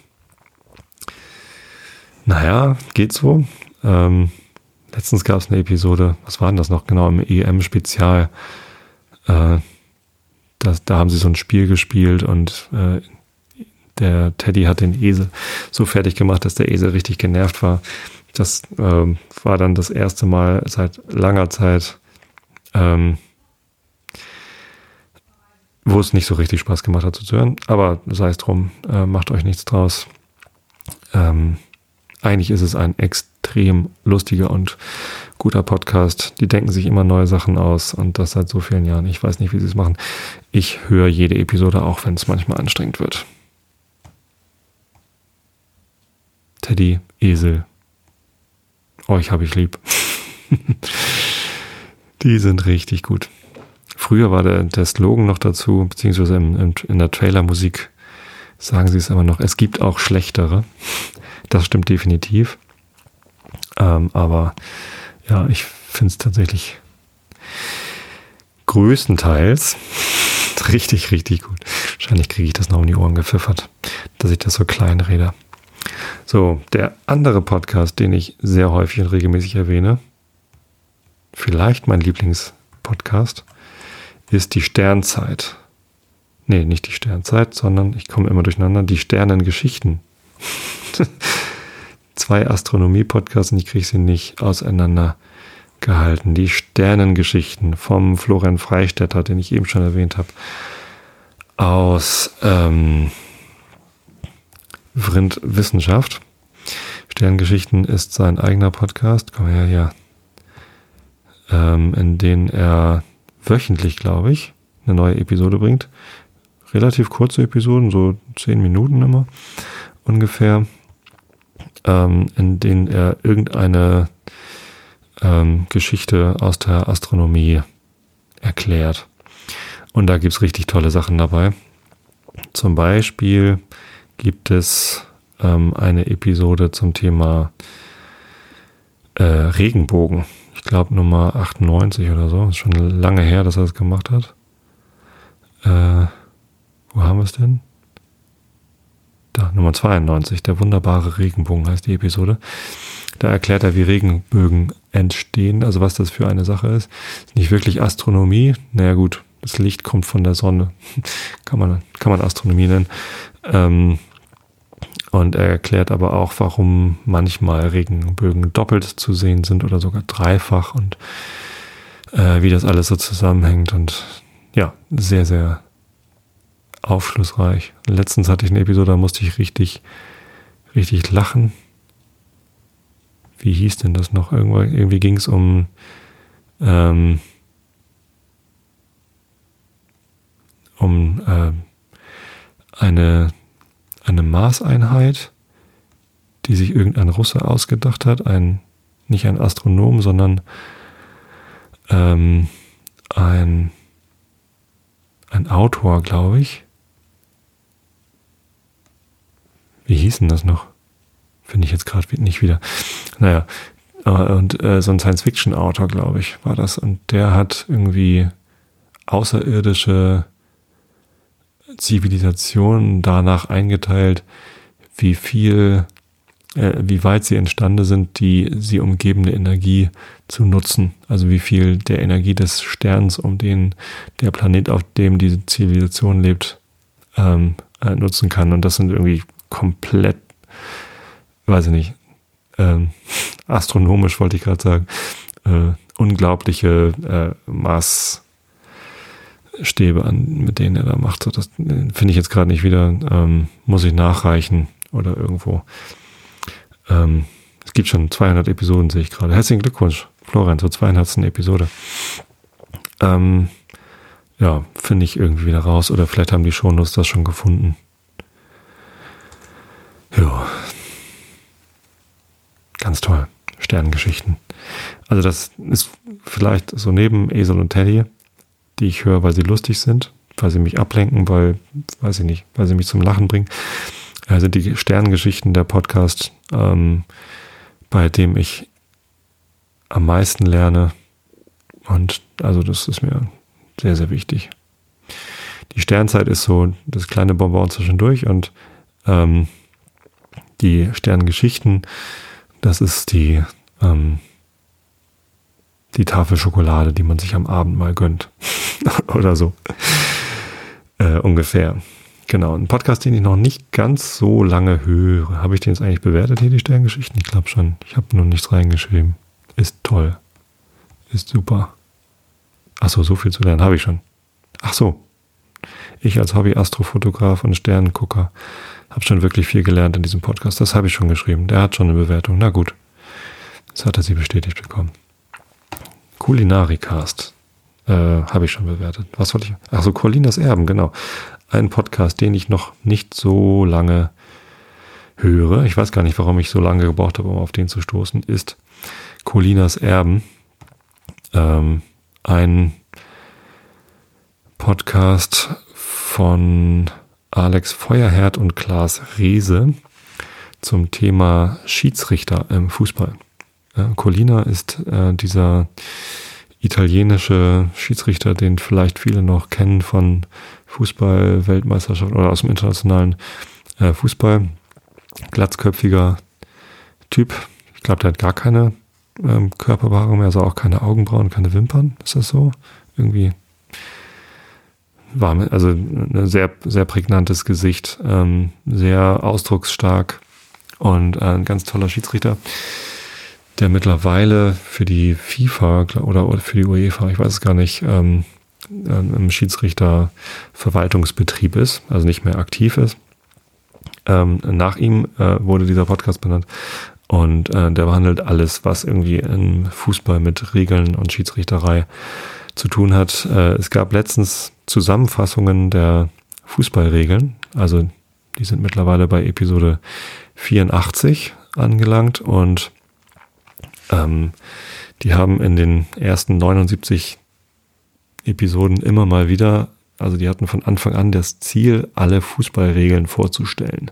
naja, geht so. Ähm, letztens gab es eine Episode, was war denn das noch genau, im EM-Spezial. Äh, das, da haben sie so ein Spiel gespielt und äh, der Teddy hat den Esel so fertig gemacht, dass der Esel richtig genervt war. Das äh, war dann das erste Mal seit langer Zeit, ähm, wo es nicht so richtig Spaß gemacht hat zu hören. Aber sei es drum, äh, macht euch nichts draus. Ähm, eigentlich ist es ein extrem lustiger und guter Podcast. Die denken sich immer neue Sachen aus und das seit so vielen Jahren. Ich weiß nicht, wie sie es machen. Ich höre jede Episode, auch wenn es manchmal anstrengend wird. Teddy, Esel. Euch habe ich lieb. Die sind richtig gut. Früher war der, der Slogan noch dazu, beziehungsweise im, im, in der Trailermusik sagen sie es aber noch, es gibt auch schlechtere. Das stimmt definitiv. Ähm, aber ja, ich finde es tatsächlich größtenteils richtig, richtig gut. Wahrscheinlich kriege ich das noch um die Ohren gepfiffert, dass ich das so klein rede. So, der andere Podcast, den ich sehr häufig und regelmäßig erwähne, vielleicht mein Lieblingspodcast, ist die Sternzeit. Nee, nicht die Sternzeit, sondern ich komme immer durcheinander, die Sternengeschichten. Zwei Astronomie-Podcasts ich kriege sie nicht auseinander gehalten. Die Sternengeschichten vom Florian Freistetter, den ich eben schon erwähnt habe, aus ähm, Vrind Wissenschaft. Sterngeschichten ist sein eigener Podcast, komm her, ja, ähm, in den er wöchentlich, glaube ich, eine neue Episode bringt. Relativ kurze Episoden, so zehn Minuten immer ungefähr, ähm, in denen er irgendeine ähm, Geschichte aus der Astronomie erklärt. Und da gibt's richtig tolle Sachen dabei. Zum Beispiel gibt es ähm, eine Episode zum Thema äh, Regenbogen. Ich glaube Nummer 98 oder so. Ist schon lange her, dass er das gemacht hat. Äh, wo haben wir es denn? Da, Nummer 92, der wunderbare Regenbogen heißt die Episode. Da erklärt er, wie Regenbögen entstehen, also was das für eine Sache ist. ist nicht wirklich Astronomie. Naja gut, das Licht kommt von der Sonne. kann, man, kann man Astronomie nennen. Ähm, und er erklärt aber auch, warum manchmal Regenbögen doppelt zu sehen sind oder sogar dreifach und äh, wie das alles so zusammenhängt. Und ja, sehr, sehr aufschlussreich. Letztens hatte ich eine Episode, da musste ich richtig, richtig lachen. Wie hieß denn das noch? Irgendwo, irgendwie ging es um ähm, um äh, eine eine Maßeinheit, die sich irgendein Russe ausgedacht hat, ein, nicht ein Astronom, sondern ähm, ein, ein Autor, glaube ich. Wie hieß denn das noch? Finde ich jetzt gerade nicht wieder. Naja, und äh, so ein Science-Fiction-Autor, glaube ich, war das. Und der hat irgendwie außerirdische Zivilisationen danach eingeteilt, wie viel, äh, wie weit sie imstande sind, die sie umgebende Energie zu nutzen. Also wie viel der Energie des Sterns, um den der Planet, auf dem diese Zivilisation lebt, ähm, äh, nutzen kann. Und das sind irgendwie komplett, weiß ich nicht, ähm, astronomisch wollte ich gerade sagen, äh, unglaubliche äh, Maß Stäbe an, mit denen er da macht. das äh, finde ich jetzt gerade nicht wieder. Ähm, muss ich nachreichen oder irgendwo. Ähm, es gibt schon 200 Episoden, sehe ich gerade. Herzlichen Glückwunsch, Florian, zur 200. Episode. Ähm, ja, finde ich irgendwie wieder raus. Oder vielleicht haben die Shownotes das schon gefunden. Ja. Ganz toll. Sternengeschichten. Also das ist vielleicht so neben Esel und Teddy die ich höre, weil sie lustig sind, weil sie mich ablenken, weil, weiß ich nicht, weil sie mich zum Lachen bringen. Also die Sterngeschichten der Podcast, ähm, bei dem ich am meisten lerne. Und also das ist mir sehr, sehr wichtig. Die Sternzeit ist so das kleine Bonbon zwischendurch und ähm, die Sterngeschichten, das ist die ähm, die Tafel Schokolade, die man sich am Abend mal gönnt. Oder so. Äh, ungefähr. Genau. Ein Podcast, den ich noch nicht ganz so lange höre. Habe ich den jetzt eigentlich bewertet, hier die Sterngeschichten? Ich glaube schon. Ich habe noch nichts reingeschrieben. Ist toll. Ist super. Achso, so viel zu lernen habe ich schon. Ach so. Ich als Hobby-Astrofotograf und Sternengucker habe schon wirklich viel gelernt in diesem Podcast. Das habe ich schon geschrieben. Der hat schon eine Bewertung. Na gut. Jetzt hat er sie bestätigt bekommen. Kulinarikast. Äh, Habe ich schon bewertet. Was wollte ich? Achso, Colinas Erben, genau. Ein Podcast, den ich noch nicht so lange höre. Ich weiß gar nicht, warum ich so lange gebraucht habe, um auf den zu stoßen, ist Colinas Erben. Ähm, ein Podcast von Alex Feuerherd und Klaas Reese zum Thema Schiedsrichter im Fußball. Colina ist äh, dieser italienische Schiedsrichter, den vielleicht viele noch kennen von Fußball-Weltmeisterschaften oder aus dem internationalen äh, Fußball. Glatzköpfiger Typ. Ich glaube, der hat gar keine ähm, Körperbehaarung mehr, also auch keine Augenbrauen, keine Wimpern. Ist das so? Irgendwie war also ein sehr, sehr prägnantes Gesicht, ähm, sehr ausdrucksstark und äh, ein ganz toller Schiedsrichter der mittlerweile für die FIFA oder, für die UEFA, ich weiß es gar nicht, ähm, ähm, im Schiedsrichterverwaltungsbetrieb ist, also nicht mehr aktiv ist. Ähm, nach ihm äh, wurde dieser Podcast benannt und äh, der behandelt alles, was irgendwie im Fußball mit Regeln und Schiedsrichterei zu tun hat. Äh, es gab letztens Zusammenfassungen der Fußballregeln, also die sind mittlerweile bei Episode 84 angelangt und ähm, die haben in den ersten 79 Episoden immer mal wieder, also die hatten von Anfang an das Ziel, alle Fußballregeln vorzustellen.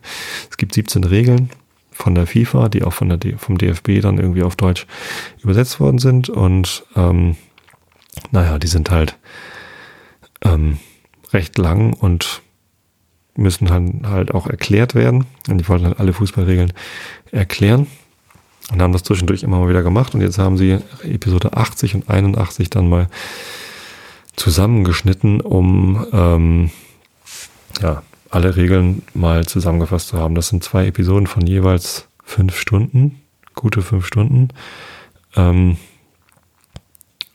Es gibt 17 Regeln von der FIFA, die auch von der vom DFB dann irgendwie auf Deutsch übersetzt worden sind und ähm, naja, die sind halt ähm, recht lang und müssen dann halt auch erklärt werden. Und die wollten dann alle Fußballregeln erklären. Und haben das zwischendurch immer mal wieder gemacht. Und jetzt haben sie Episode 80 und 81 dann mal zusammengeschnitten, um ähm, ja, alle Regeln mal zusammengefasst zu haben. Das sind zwei Episoden von jeweils fünf Stunden, gute fünf Stunden. Ähm,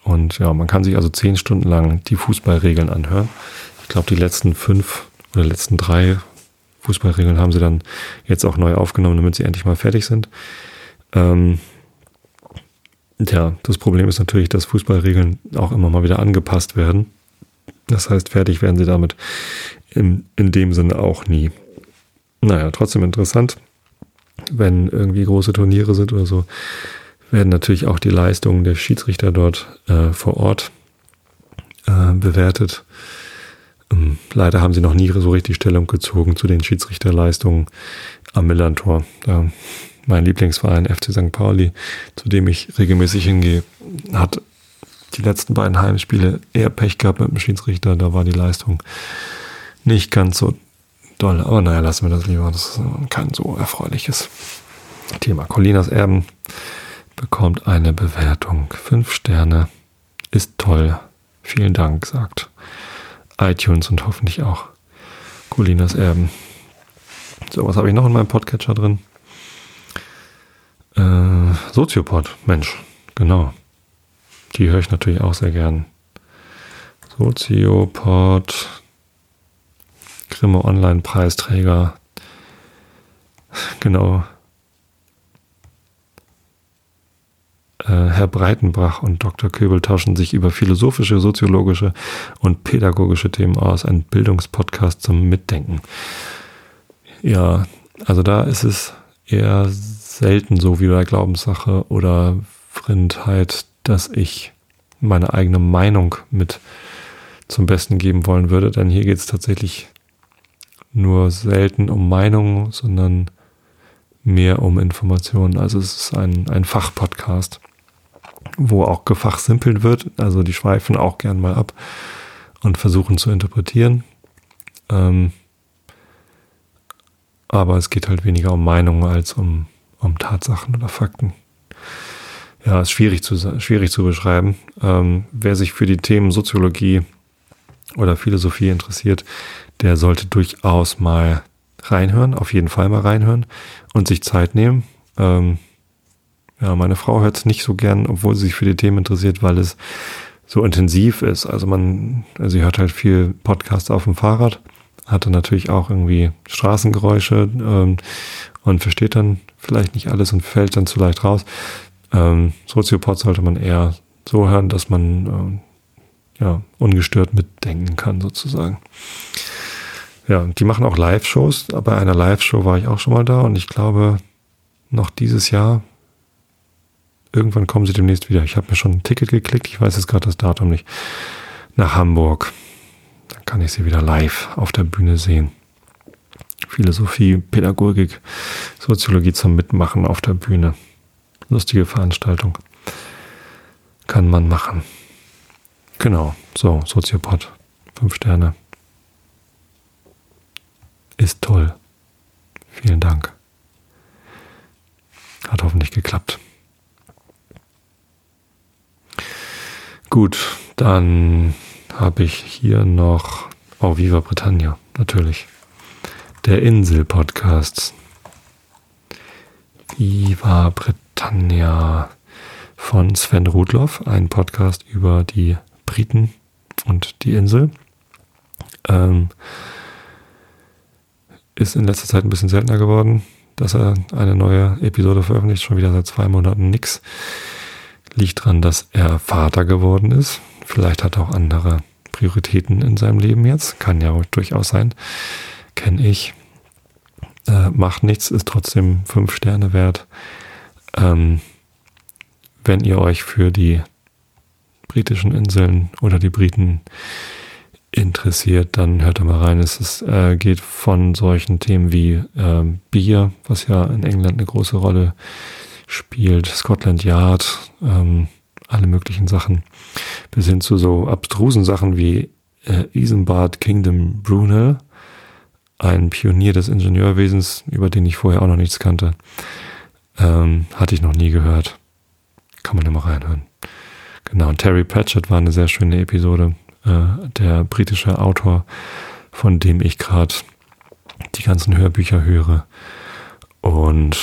und ja, man kann sich also zehn Stunden lang die Fußballregeln anhören. Ich glaube, die letzten fünf oder letzten drei Fußballregeln haben sie dann jetzt auch neu aufgenommen, damit sie endlich mal fertig sind. Ähm, Tja, das Problem ist natürlich, dass Fußballregeln auch immer mal wieder angepasst werden. Das heißt, fertig werden sie damit in, in dem Sinne auch nie. Naja, trotzdem interessant, wenn irgendwie große Turniere sind oder so, werden natürlich auch die Leistungen der Schiedsrichter dort äh, vor Ort äh, bewertet. Ähm, leider haben sie noch nie so richtig Stellung gezogen zu den Schiedsrichterleistungen am Millantor. Da mein Lieblingsverein FC St. Pauli, zu dem ich regelmäßig hingehe, hat die letzten beiden Heimspiele eher Pech gehabt mit dem Schiedsrichter. Da war die Leistung nicht ganz so doll. Aber naja, lassen wir das lieber. Das ist kein so erfreuliches Thema. Colinas Erben bekommt eine Bewertung. Fünf Sterne. Ist toll. Vielen Dank, sagt iTunes und hoffentlich auch Colinas Erben. So, was habe ich noch in meinem Podcatcher drin? Äh, Soziopod, Mensch, genau. Die höre ich natürlich auch sehr gern. Soziopod, Grimme Online-Preisträger. Genau. Herr Breitenbrach und Dr. Köbel tauschen sich über philosophische, soziologische und pädagogische Themen aus. Ein Bildungspodcast zum Mitdenken. Ja, also da ist es eher selten so wie bei Glaubenssache oder Frindheit, dass ich meine eigene Meinung mit zum Besten geben wollen würde, denn hier geht es tatsächlich nur selten um Meinungen, sondern mehr um Informationen. Also es ist ein, ein Fachpodcast, wo auch gefachsimpelt wird. Also die schweifen auch gern mal ab und versuchen zu interpretieren. Ähm, aber es geht halt weniger um Meinungen als um um Tatsachen oder Fakten. Ja, ist schwierig zu, schwierig zu beschreiben. Ähm, wer sich für die Themen Soziologie oder Philosophie interessiert, der sollte durchaus mal reinhören, auf jeden Fall mal reinhören und sich Zeit nehmen. Ähm, ja, meine Frau hört es nicht so gern, obwohl sie sich für die Themen interessiert, weil es so intensiv ist. Also man, also sie hört halt viel Podcast auf dem Fahrrad, hatte natürlich auch irgendwie Straßengeräusche ähm, und versteht dann vielleicht nicht alles und fällt dann zu leicht raus. Ähm, Soziopod sollte man eher so hören, dass man ähm, ja, ungestört mitdenken kann, sozusagen. Ja, die machen auch Live-Shows. Bei einer Live-Show war ich auch schon mal da und ich glaube, noch dieses Jahr, irgendwann kommen sie demnächst wieder. Ich habe mir schon ein Ticket geklickt, ich weiß jetzt gerade das Datum nicht, nach Hamburg. Dann kann ich sie wieder live auf der Bühne sehen. Philosophie, Pädagogik, Soziologie zum Mitmachen auf der Bühne. Lustige Veranstaltung. Kann man machen. Genau, so, Soziopod. Fünf Sterne. Ist toll. Vielen Dank. Hat hoffentlich geklappt. Gut, dann habe ich hier noch Oh, Viva Britannia, natürlich der Insel-Podcast. Viva Britannia von Sven Rudloff, ein Podcast über die Briten und die Insel. Ähm, ist in letzter Zeit ein bisschen seltener geworden, dass er eine neue Episode veröffentlicht, schon wieder seit zwei Monaten nix. Liegt daran, dass er Vater geworden ist. Vielleicht hat er auch andere Prioritäten in seinem Leben jetzt. Kann ja durchaus sein kenne ich. Äh, macht nichts, ist trotzdem fünf Sterne wert. Ähm, wenn ihr euch für die britischen Inseln oder die Briten interessiert, dann hört da mal rein. Es ist, äh, geht von solchen Themen wie ähm, Bier, was ja in England eine große Rolle spielt, Scotland Yard, ähm, alle möglichen Sachen, bis hin zu so abstrusen Sachen wie äh, Isambard Kingdom Brunel, ein Pionier des Ingenieurwesens, über den ich vorher auch noch nichts kannte. Ähm, hatte ich noch nie gehört. Kann man immer reinhören. Genau, und Terry Pratchett war eine sehr schöne Episode. Äh, der britische Autor, von dem ich gerade die ganzen Hörbücher höre. Und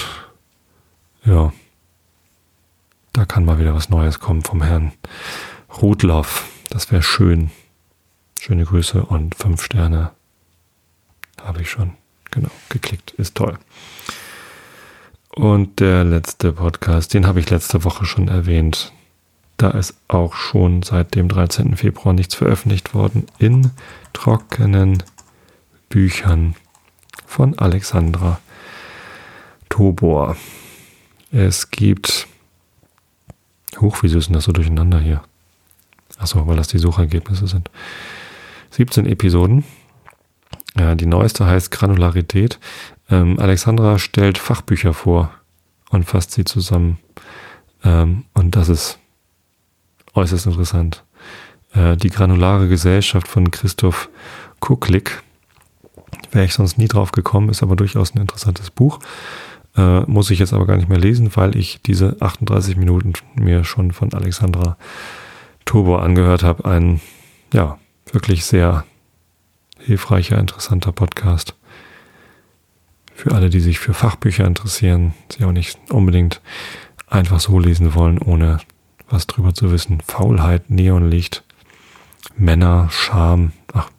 ja, da kann mal wieder was Neues kommen vom Herrn Rudloff. Das wäre schön. Schöne Grüße und fünf Sterne habe ich schon. Genau, geklickt. Ist toll. Und der letzte Podcast, den habe ich letzte Woche schon erwähnt. Da ist auch schon seit dem 13. Februar nichts veröffentlicht worden in trockenen Büchern von Alexandra Tobor. Es gibt Huch, wieso ist denn das so durcheinander hier? Achso, weil das die Suchergebnisse sind. 17 Episoden. Ja, die neueste heißt Granularität. Ähm, Alexandra stellt Fachbücher vor und fasst sie zusammen. Ähm, und das ist äußerst interessant. Äh, die granulare Gesellschaft von Christoph Kuklik. Wäre ich sonst nie drauf gekommen, ist aber durchaus ein interessantes Buch. Äh, muss ich jetzt aber gar nicht mehr lesen, weil ich diese 38 Minuten mir schon von Alexandra Turbo angehört habe. Ein, ja, wirklich sehr hilfreicher, interessanter Podcast. Für alle, die sich für Fachbücher interessieren, sie auch nicht unbedingt einfach so lesen wollen, ohne was drüber zu wissen. Faulheit, Neonlicht, Männer, Scham. Ach,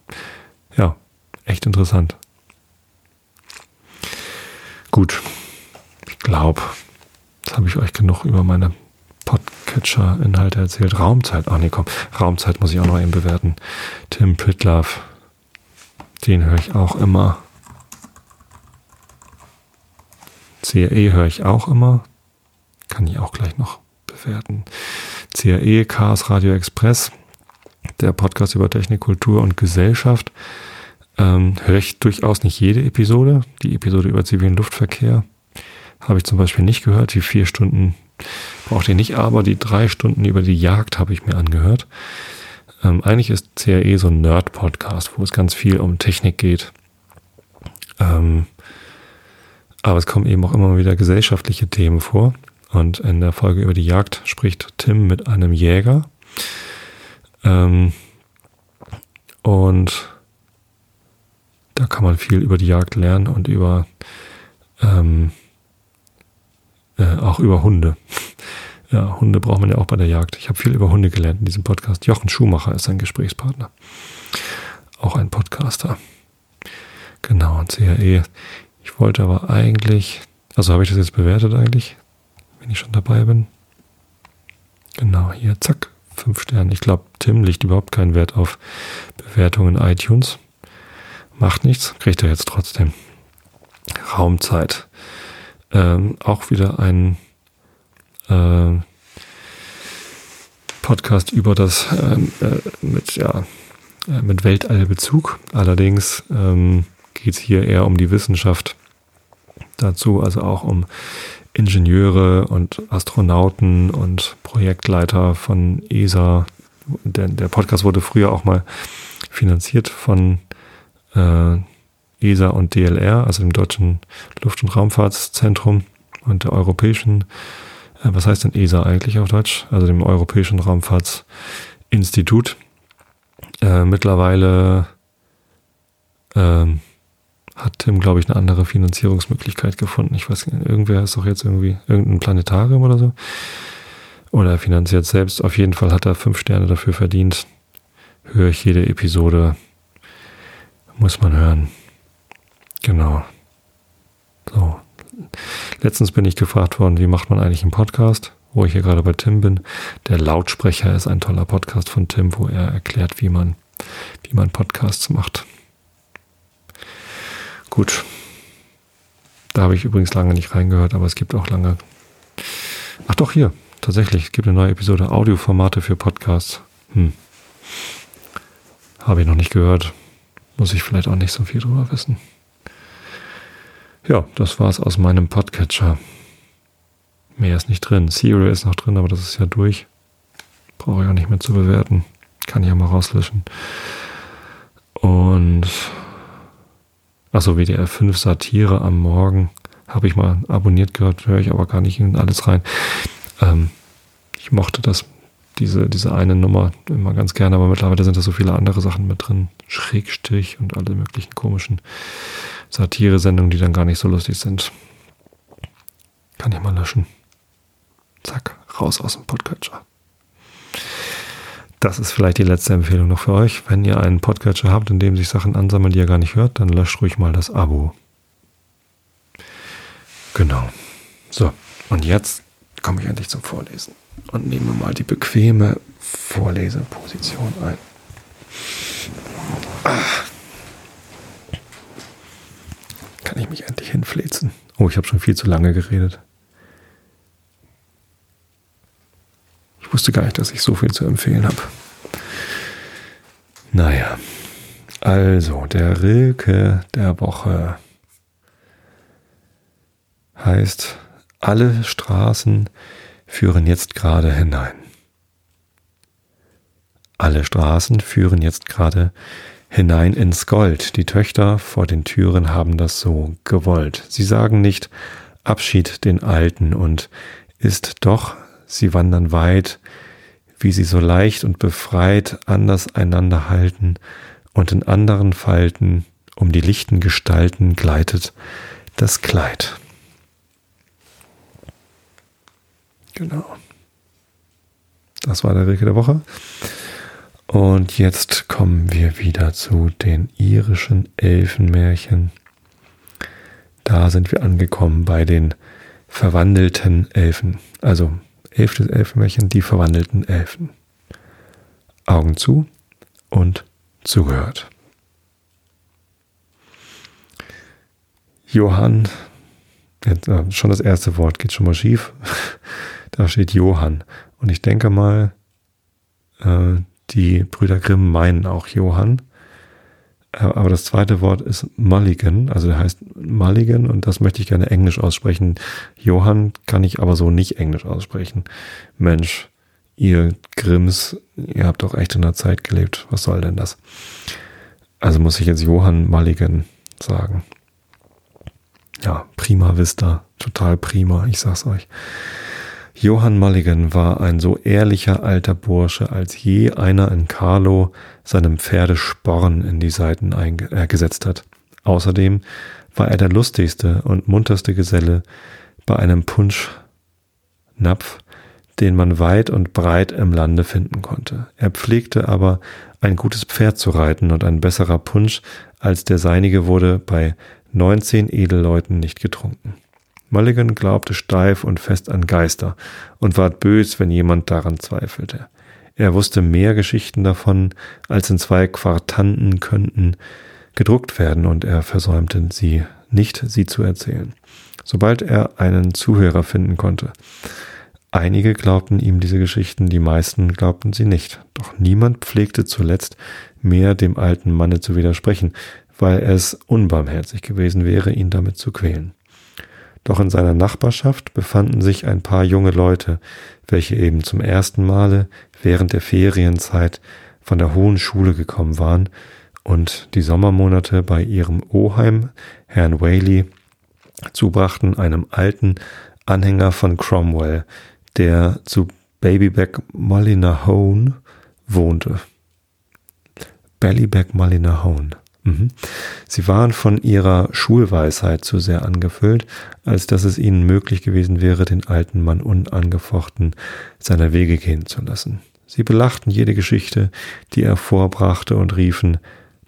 ja, echt interessant. Gut, glaube, jetzt habe ich euch genug über meine Podcatcher-Inhalte erzählt. Raumzeit, ach nee, komm, Raumzeit muss ich auch noch eben bewerten. Tim Pritlove, den höre ich auch immer. CRE höre ich auch immer. Kann ich auch gleich noch bewerten. CRE, Chaos Radio Express, der Podcast über Technik, Kultur und Gesellschaft. Ähm, höre ich durchaus nicht jede Episode. Die Episode über zivilen Luftverkehr habe ich zum Beispiel nicht gehört. Die vier Stunden braucht ihr nicht, aber die drei Stunden über die Jagd habe ich mir angehört. Ähm, eigentlich ist CRE so ein Nerd-Podcast, wo es ganz viel um Technik geht. Ähm, aber es kommen eben auch immer wieder gesellschaftliche Themen vor. Und in der Folge über die Jagd spricht Tim mit einem Jäger. Ähm, und da kann man viel über die Jagd lernen und über ähm, äh, auch über Hunde. Ja, Hunde braucht man ja auch bei der Jagd. Ich habe viel über Hunde gelernt in diesem Podcast. Jochen Schumacher ist sein Gesprächspartner. Auch ein Podcaster. Genau, CRE. Ich wollte aber eigentlich, also habe ich das jetzt bewertet eigentlich, wenn ich schon dabei bin. Genau, hier, zack, fünf Sterne. Ich glaube, Tim legt überhaupt keinen Wert auf Bewertungen iTunes. Macht nichts, kriegt er jetzt trotzdem. Raumzeit. Ähm, auch wieder ein äh, Podcast über das ähm, äh, mit ja äh, mit Weltallbezug. Allerdings ähm, geht es hier eher um die Wissenschaft dazu, also auch um Ingenieure und Astronauten und Projektleiter von ESA. Der, der Podcast wurde früher auch mal finanziert von äh, ESA und DLR, also dem Deutschen Luft- und Raumfahrtszentrum und der Europäischen, äh, was heißt denn ESA eigentlich auf Deutsch? Also dem Europäischen Raumfahrtsinstitut. Äh, mittlerweile äh, hat Tim, glaube ich, eine andere Finanzierungsmöglichkeit gefunden. Ich weiß nicht, irgendwer ist doch jetzt irgendwie irgendein Planetarium oder so. Oder er finanziert selbst. Auf jeden Fall hat er fünf Sterne dafür verdient. Höre ich jede Episode. Muss man hören. Genau. So. Letztens bin ich gefragt worden, wie macht man eigentlich einen Podcast, wo ich hier gerade bei Tim bin. Der Lautsprecher ist ein toller Podcast von Tim, wo er erklärt, wie man, wie man Podcasts macht. Gut. Da habe ich übrigens lange nicht reingehört, aber es gibt auch lange. Ach doch, hier. Tatsächlich, es gibt eine neue Episode Audioformate für Podcasts. Hm. Habe ich noch nicht gehört. Muss ich vielleicht auch nicht so viel drüber wissen. Ja, das war's aus meinem Podcatcher. Mehr ist nicht drin. Serial ist noch drin, aber das ist ja durch. Brauche ich auch nicht mehr zu bewerten. Kann ich ja mal rauslöschen. Und achso, WDR 5 Satire am Morgen. Habe ich mal abonniert gehört, höre ich aber gar nicht in alles rein. Ähm, ich mochte das, diese, diese eine Nummer immer ganz gerne, aber mittlerweile sind da so viele andere Sachen mit drin. Schrägstrich und alle möglichen komischen Satire-Sendungen, die dann gar nicht so lustig sind. Kann ich mal löschen. Zack, raus aus dem Podcatcher. Das ist vielleicht die letzte Empfehlung noch für euch. Wenn ihr einen Podcatcher habt, in dem sich Sachen ansammeln, die ihr gar nicht hört, dann löscht ruhig mal das Abo. Genau. So, und jetzt komme ich endlich zum Vorlesen und nehme mal die bequeme Vorleseposition ein. Ah. Kann ich mich endlich hinfläzen. Oh, ich habe schon viel zu lange geredet. wusste gar nicht, dass ich so viel zu empfehlen habe. Naja, also der Rilke der Woche heißt, alle Straßen führen jetzt gerade hinein. Alle Straßen führen jetzt gerade hinein ins Gold. Die Töchter vor den Türen haben das so gewollt. Sie sagen nicht Abschied den Alten und ist doch, sie wandern weit, wie sie so leicht und befreit anders einander halten und in anderen Falten um die lichten Gestalten gleitet das Kleid. Genau. Das war der Rilke der Woche. Und jetzt kommen wir wieder zu den irischen Elfenmärchen. Da sind wir angekommen bei den verwandelten Elfen. Also elftes Elfenmärchen, die verwandelten Elfen. Augen zu und zugehört. Johann, jetzt, äh, schon das erste Wort geht schon mal schief. da steht Johann. Und ich denke mal, äh, die Brüder Grimm meinen auch Johann. Äh, aber das zweite Wort ist Mulligan, also der heißt Mulligan und das möchte ich gerne Englisch aussprechen. Johann kann ich aber so nicht Englisch aussprechen. Mensch, ihr Grimms, ihr habt doch echt in der Zeit gelebt. Was soll denn das? Also muss ich jetzt Johann Mulligan sagen. Ja, prima vista, total prima, ich sag's euch. Johann Mulligan war ein so ehrlicher alter Bursche, als je einer in Carlo seinem Pferde Sporn in die Seiten eingesetzt äh, hat. Außerdem war er der lustigste und munterste Geselle bei einem Punschnapf, den man weit und breit im Lande finden konnte. Er pflegte aber ein gutes Pferd zu reiten und ein besserer Punsch als der seinige wurde bei neunzehn Edelleuten nicht getrunken. Mulligan glaubte steif und fest an Geister und ward bös, wenn jemand daran zweifelte. Er wusste mehr Geschichten davon, als in zwei Quartanten könnten gedruckt werden, und er versäumte sie nicht, sie zu erzählen, sobald er einen Zuhörer finden konnte. Einige glaubten ihm diese Geschichten, die meisten glaubten sie nicht. Doch niemand pflegte zuletzt mehr dem alten Manne zu widersprechen, weil es unbarmherzig gewesen wäre, ihn damit zu quälen. Doch in seiner Nachbarschaft befanden sich ein paar junge Leute, welche eben zum ersten Male während der Ferienzeit von der hohen Schule gekommen waren und die Sommermonate bei ihrem Oheim, Herrn Whaley, zubrachten, einem alten Anhänger von Cromwell, der zu Babyback Molyneux wohnte. Ballyback Mhm. Sie waren von ihrer Schulweisheit zu sehr angefüllt, als dass es ihnen möglich gewesen wäre, den alten Mann unangefochten seiner Wege gehen zu lassen. Sie belachten jede Geschichte, die er vorbrachte und riefen,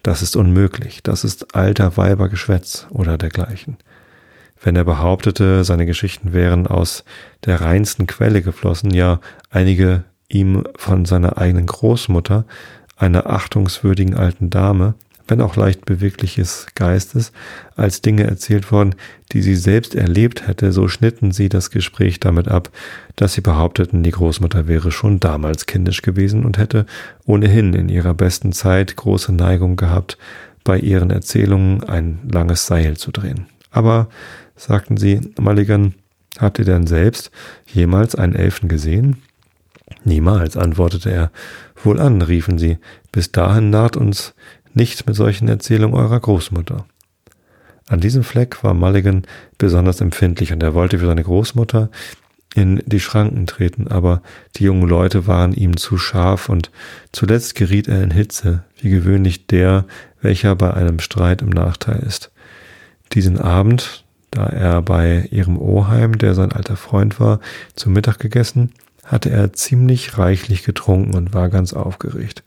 das ist unmöglich, das ist alter Weibergeschwätz oder dergleichen. Wenn er behauptete, seine Geschichten wären aus der reinsten Quelle geflossen, ja einige ihm von seiner eigenen Großmutter, einer achtungswürdigen alten Dame, wenn auch leicht bewegliches Geistes, als Dinge erzählt worden, die sie selbst erlebt hätte, so schnitten sie das Gespräch damit ab, dass sie behaupteten, die Großmutter wäre schon damals kindisch gewesen und hätte ohnehin in ihrer besten Zeit große Neigung gehabt, bei ihren Erzählungen ein langes Seil zu drehen. Aber, sagten sie, Mulligan, habt ihr denn selbst jemals einen Elfen gesehen? Niemals, antwortete er. Wohlan, riefen sie, bis dahin naht uns nicht mit solchen Erzählungen eurer Großmutter. An diesem Fleck war Mulligan besonders empfindlich und er wollte für seine Großmutter in die Schranken treten, aber die jungen Leute waren ihm zu scharf und zuletzt geriet er in Hitze, wie gewöhnlich der, welcher bei einem Streit im Nachteil ist. Diesen Abend, da er bei ihrem Oheim, der sein alter Freund war, zum Mittag gegessen, hatte er ziemlich reichlich getrunken und war ganz aufgeregt.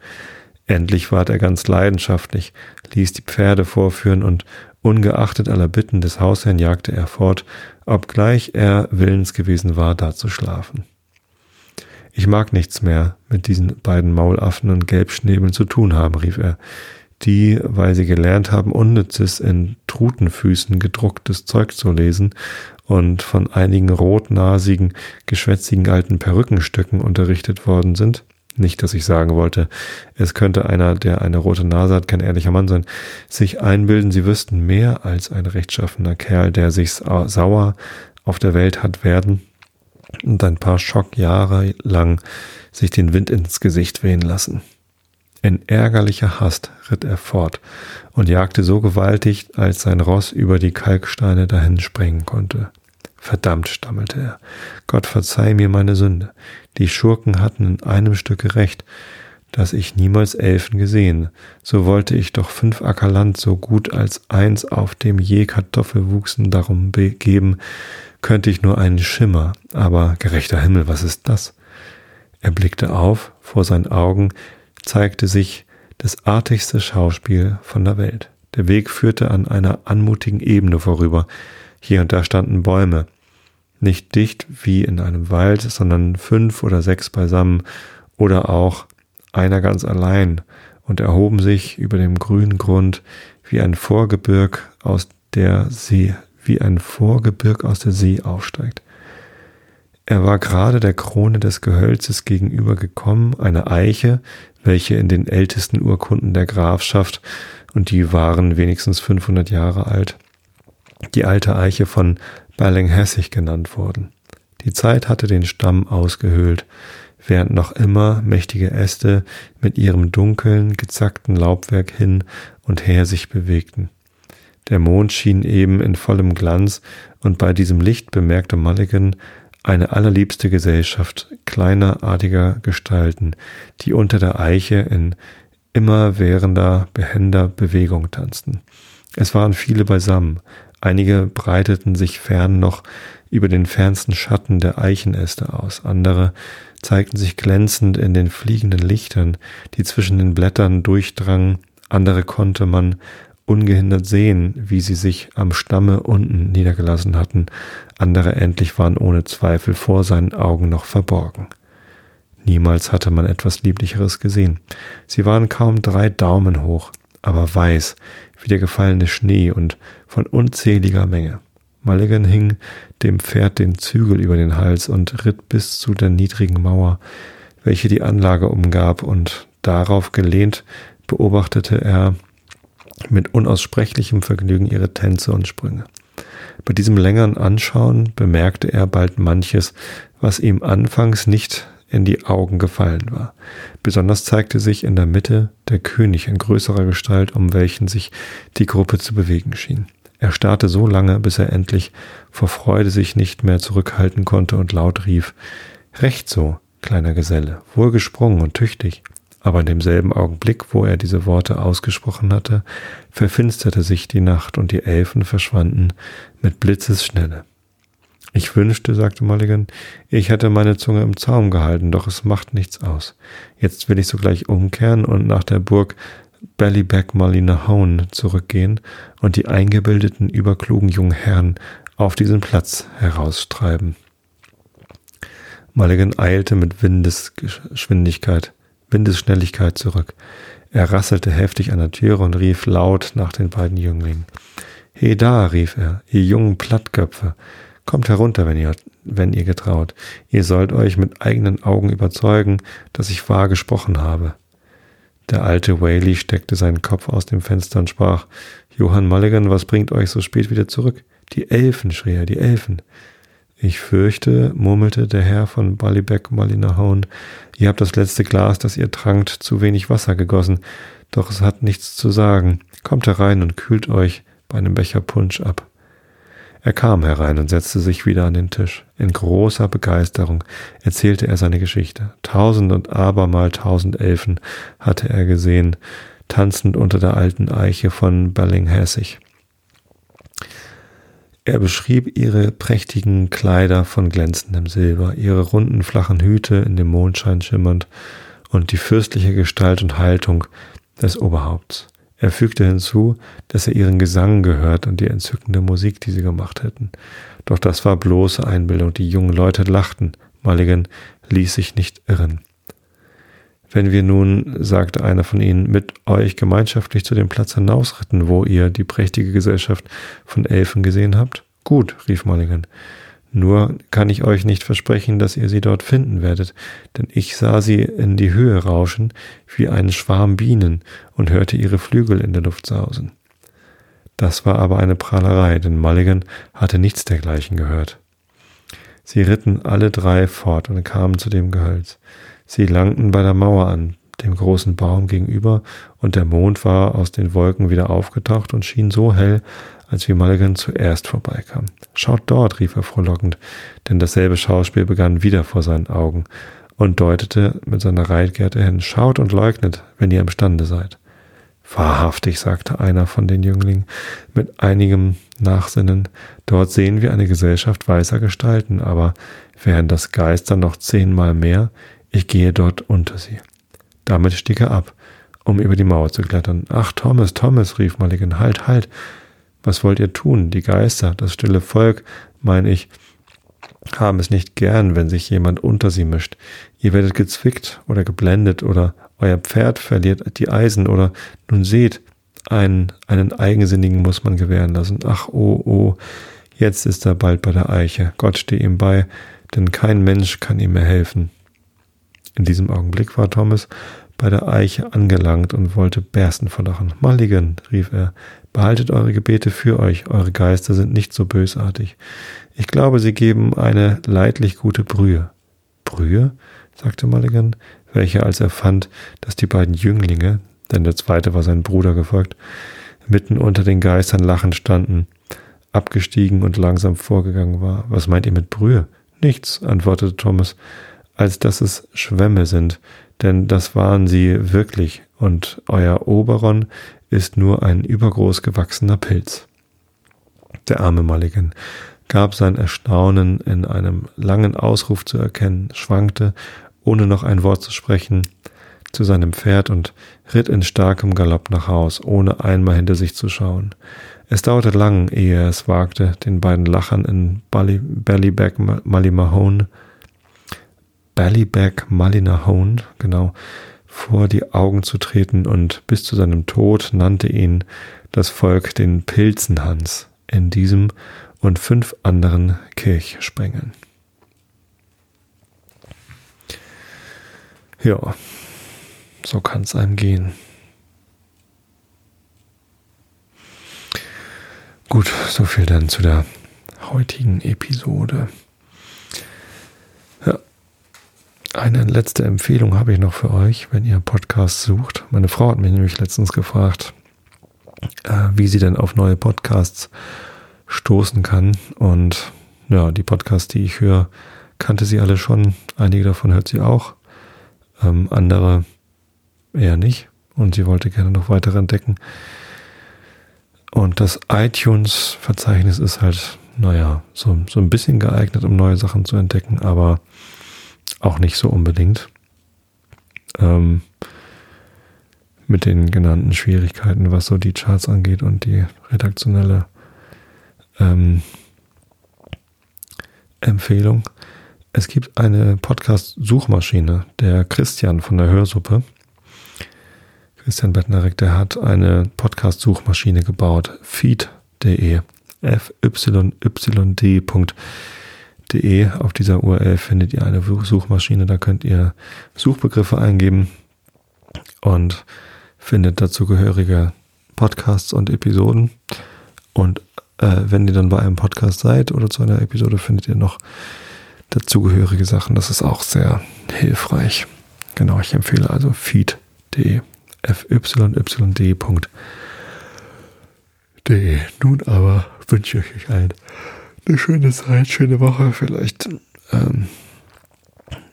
Endlich ward er ganz leidenschaftlich, ließ die Pferde vorführen und ungeachtet aller Bitten des Hausherrn jagte er fort, obgleich er willens gewesen war, da zu schlafen. Ich mag nichts mehr mit diesen beiden Maulaffen und Gelbschnäbeln zu tun haben, rief er. die, weil sie gelernt haben, unnützes in Trutenfüßen gedrucktes Zeug zu lesen und von einigen rotnasigen, geschwätzigen alten Perückenstöcken unterrichtet worden sind. Nicht, dass ich sagen wollte, es könnte einer, der eine rote Nase hat, kein ehrlicher Mann sein, sich einbilden, sie wüssten mehr als ein rechtschaffener Kerl, der sich sauer auf der Welt hat werden und ein paar Schockjahre lang sich den Wind ins Gesicht wehen lassen. In ärgerlicher Hast ritt er fort und jagte so gewaltig, als sein Ross über die Kalksteine dahin sprengen konnte. Verdammt, stammelte er. Gott verzeih mir meine Sünde. Die Schurken hatten in einem Stücke recht, dass ich niemals Elfen gesehen. So wollte ich doch fünf Acker Land so gut als eins, auf dem je Kartoffel wuchsen, darum begeben, könnte ich nur einen Schimmer. Aber gerechter Himmel, was ist das? Er blickte auf, vor seinen Augen zeigte sich das artigste Schauspiel von der Welt. Der Weg führte an einer anmutigen Ebene vorüber. Hier und da standen Bäume, nicht dicht wie in einem Wald, sondern fünf oder sechs beisammen oder auch einer ganz allein und erhoben sich über dem grünen Grund wie ein Vorgebirg aus der See, wie ein Vorgebirg aus der See aufsteigt. Er war gerade der Krone des Gehölzes gegenüber gekommen, eine Eiche, welche in den ältesten Urkunden der Grafschaft, und die waren wenigstens 500 Jahre alt, die alte Eiche von Ballinghessig genannt wurden. Die Zeit hatte den Stamm ausgehöhlt, während noch immer mächtige Äste mit ihrem dunklen, gezackten Laubwerk hin und her sich bewegten. Der Mond schien eben in vollem Glanz, und bei diesem Licht bemerkte Mulligan eine allerliebste Gesellschaft kleiner, artiger Gestalten, die unter der Eiche in immerwährender, behender Bewegung tanzten. Es waren viele beisammen, einige breiteten sich fern noch über den fernsten Schatten der Eichenäste aus, andere zeigten sich glänzend in den fliegenden Lichtern, die zwischen den Blättern durchdrangen, andere konnte man ungehindert sehen, wie sie sich am Stamme unten niedergelassen hatten, andere endlich waren ohne Zweifel vor seinen Augen noch verborgen. Niemals hatte man etwas Lieblicheres gesehen. Sie waren kaum drei Daumen hoch, aber weiß, wie der gefallene Schnee und von unzähliger Menge. Mulligan hing dem Pferd den Zügel über den Hals und ritt bis zu der niedrigen Mauer, welche die Anlage umgab, und darauf gelehnt beobachtete er mit unaussprechlichem Vergnügen ihre Tänze und Sprünge. Bei diesem längeren Anschauen bemerkte er bald manches, was ihm anfangs nicht in die Augen gefallen war. Besonders zeigte sich in der Mitte der König in größerer Gestalt, um welchen sich die Gruppe zu bewegen schien. Er starrte so lange, bis er endlich vor Freude sich nicht mehr zurückhalten konnte und laut rief Recht so, kleiner Geselle, wohl gesprungen und tüchtig. Aber in demselben Augenblick, wo er diese Worte ausgesprochen hatte, verfinsterte sich die Nacht und die Elfen verschwanden mit Blitzesschnelle. Ich wünschte, sagte Mulligan, ich hätte meine Zunge im Zaum gehalten, doch es macht nichts aus. Jetzt will ich sogleich umkehren und nach der Burg Ballyback Malinahaun zurückgehen und die eingebildeten, überklugen jungen Herren auf diesen Platz heraustreiben. Mulligan eilte mit Windesgeschwindigkeit Windesschnelligkeit zurück. Er rasselte heftig an der Türe und rief laut nach den beiden Jünglingen. He da, rief er, ihr jungen Plattköpfe, kommt herunter, wenn ihr, wenn ihr getraut. Ihr sollt euch mit eigenen Augen überzeugen, dass ich wahr gesprochen habe. Der alte Whaley steckte seinen Kopf aus dem Fenster und sprach, Johann Mulligan, was bringt euch so spät wieder zurück? Die Elfen, schrie er, die Elfen. Ich fürchte, murmelte der Herr von Ballybeck Malinahaun, ihr habt das letzte Glas, das ihr trankt, zu wenig Wasser gegossen, doch es hat nichts zu sagen. Kommt herein und kühlt euch bei einem Becher Punsch ab. Er kam herein und setzte sich wieder an den Tisch. In großer Begeisterung erzählte er seine Geschichte. Tausend und abermal tausend Elfen hatte er gesehen, tanzend unter der alten Eiche von Ballinghässig. Er beschrieb ihre prächtigen Kleider von glänzendem Silber, ihre runden flachen Hüte in dem Mondschein schimmernd und die fürstliche Gestalt und Haltung des Oberhaupts. Er fügte hinzu, dass er ihren Gesang gehört und die entzückende Musik, die sie gemacht hätten. Doch das war bloße Einbildung. Die jungen Leute lachten. Mulligan ließ sich nicht irren. Wenn wir nun, sagte einer von ihnen, mit euch gemeinschaftlich zu dem Platz hinausritten, wo ihr die prächtige Gesellschaft von Elfen gesehen habt? Gut, rief Mulligan. Nur kann ich euch nicht versprechen, dass ihr sie dort finden werdet, denn ich sah sie in die Höhe rauschen wie einen Schwarm Bienen und hörte ihre Flügel in der Luft sausen. Das war aber eine Prahlerei, denn Mulligan hatte nichts dergleichen gehört. Sie ritten alle drei fort und kamen zu dem Gehölz. Sie langten bei der Mauer an, dem großen Baum gegenüber, und der Mond war aus den Wolken wieder aufgetaucht und schien so hell, als wie Mulligan zuerst vorbeikam. Schaut dort, rief er frohlockend, denn dasselbe Schauspiel begann wieder vor seinen Augen und deutete mit seiner Reitgerte hin, schaut und leugnet, wenn ihr imstande seid. Wahrhaftig, sagte einer von den Jünglingen mit einigem Nachsinnen, dort sehen wir eine Gesellschaft weißer Gestalten, aber wären das Geister noch zehnmal mehr, ich gehe dort unter sie. Damit stieg er ab, um über die Mauer zu klettern. Ach, Thomas, Thomas, rief Mulligan, halt, halt. Was wollt ihr tun? Die Geister, das stille Volk, meine ich, haben es nicht gern, wenn sich jemand unter sie mischt. Ihr werdet gezwickt oder geblendet oder euer Pferd verliert die Eisen oder nun seht, einen, einen Eigensinnigen muss man gewähren lassen. Ach, oh, oh, jetzt ist er bald bei der Eiche. Gott stehe ihm bei, denn kein Mensch kann ihm mehr helfen. In diesem Augenblick war Thomas bei der Eiche angelangt und wollte bersten vor Lachen. Mulligan, rief er, behaltet eure Gebete für euch, eure Geister sind nicht so bösartig. Ich glaube, sie geben eine leidlich gute Brühe. Brühe? sagte Mulligan, welcher, als er fand, dass die beiden Jünglinge, denn der zweite war sein Bruder gefolgt, mitten unter den Geistern lachend standen, abgestiegen und langsam vorgegangen war. Was meint ihr mit Brühe? Nichts, antwortete Thomas als dass es Schwämme sind, denn das waren sie wirklich, und euer Oberon ist nur ein übergroß gewachsener Pilz. Der arme Mulligan gab sein Erstaunen in einem langen Ausruf zu erkennen, schwankte, ohne noch ein Wort zu sprechen, zu seinem Pferd und ritt in starkem Galopp nach Haus, ohne einmal hinter sich zu schauen. Es dauerte lang, ehe er es wagte, den beiden Lachern in Ballyback Mallymahone Ballyback Mallinahone, genau, vor die Augen zu treten und bis zu seinem Tod nannte ihn das Volk den Pilzenhans in diesem und fünf anderen Kirchsprengeln. Ja, so kann es einem gehen. Gut, so viel dann zu der heutigen Episode. Eine letzte Empfehlung habe ich noch für euch, wenn ihr Podcasts sucht. Meine Frau hat mich nämlich letztens gefragt, äh, wie sie denn auf neue Podcasts stoßen kann. Und ja, die Podcasts, die ich höre, kannte sie alle schon. Einige davon hört sie auch. Ähm, andere eher nicht. Und sie wollte gerne noch weitere entdecken. Und das iTunes-Verzeichnis ist halt, naja, so, so ein bisschen geeignet, um neue Sachen zu entdecken, aber auch nicht so unbedingt. Ähm, mit den genannten Schwierigkeiten, was so die Charts angeht und die redaktionelle ähm, Empfehlung. Es gibt eine Podcast-Suchmaschine, der Christian von der Hörsuppe. Christian Bettnarek, der hat eine Podcast-Suchmaschine gebaut, feed.de, f y y d De. Auf dieser URL findet ihr eine Suchmaschine, da könnt ihr Suchbegriffe eingeben und findet dazugehörige Podcasts und Episoden. Und äh, wenn ihr dann bei einem Podcast seid oder zu einer Episode, findet ihr noch dazugehörige Sachen. Das ist auch sehr hilfreich. Genau, ich empfehle also feed.de. fyyd.de. Nun aber wünsche ich euch einen eine schöne Zeit, schöne Woche. Vielleicht ähm,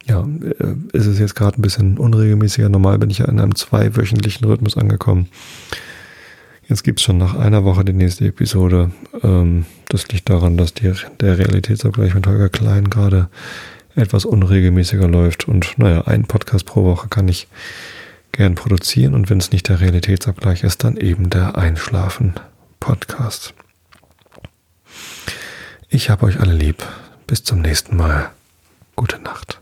ja, äh, ist es jetzt gerade ein bisschen unregelmäßiger. Normal bin ich ja in einem zweiwöchentlichen Rhythmus angekommen. Jetzt gibt es schon nach einer Woche die nächste Episode. Ähm, das liegt daran, dass die, der Realitätsabgleich mit Holger Klein gerade etwas unregelmäßiger läuft. Und naja, einen Podcast pro Woche kann ich gern produzieren. Und wenn es nicht der Realitätsabgleich ist, dann eben der Einschlafen-Podcast. Ich habe euch alle lieb. Bis zum nächsten Mal. Gute Nacht.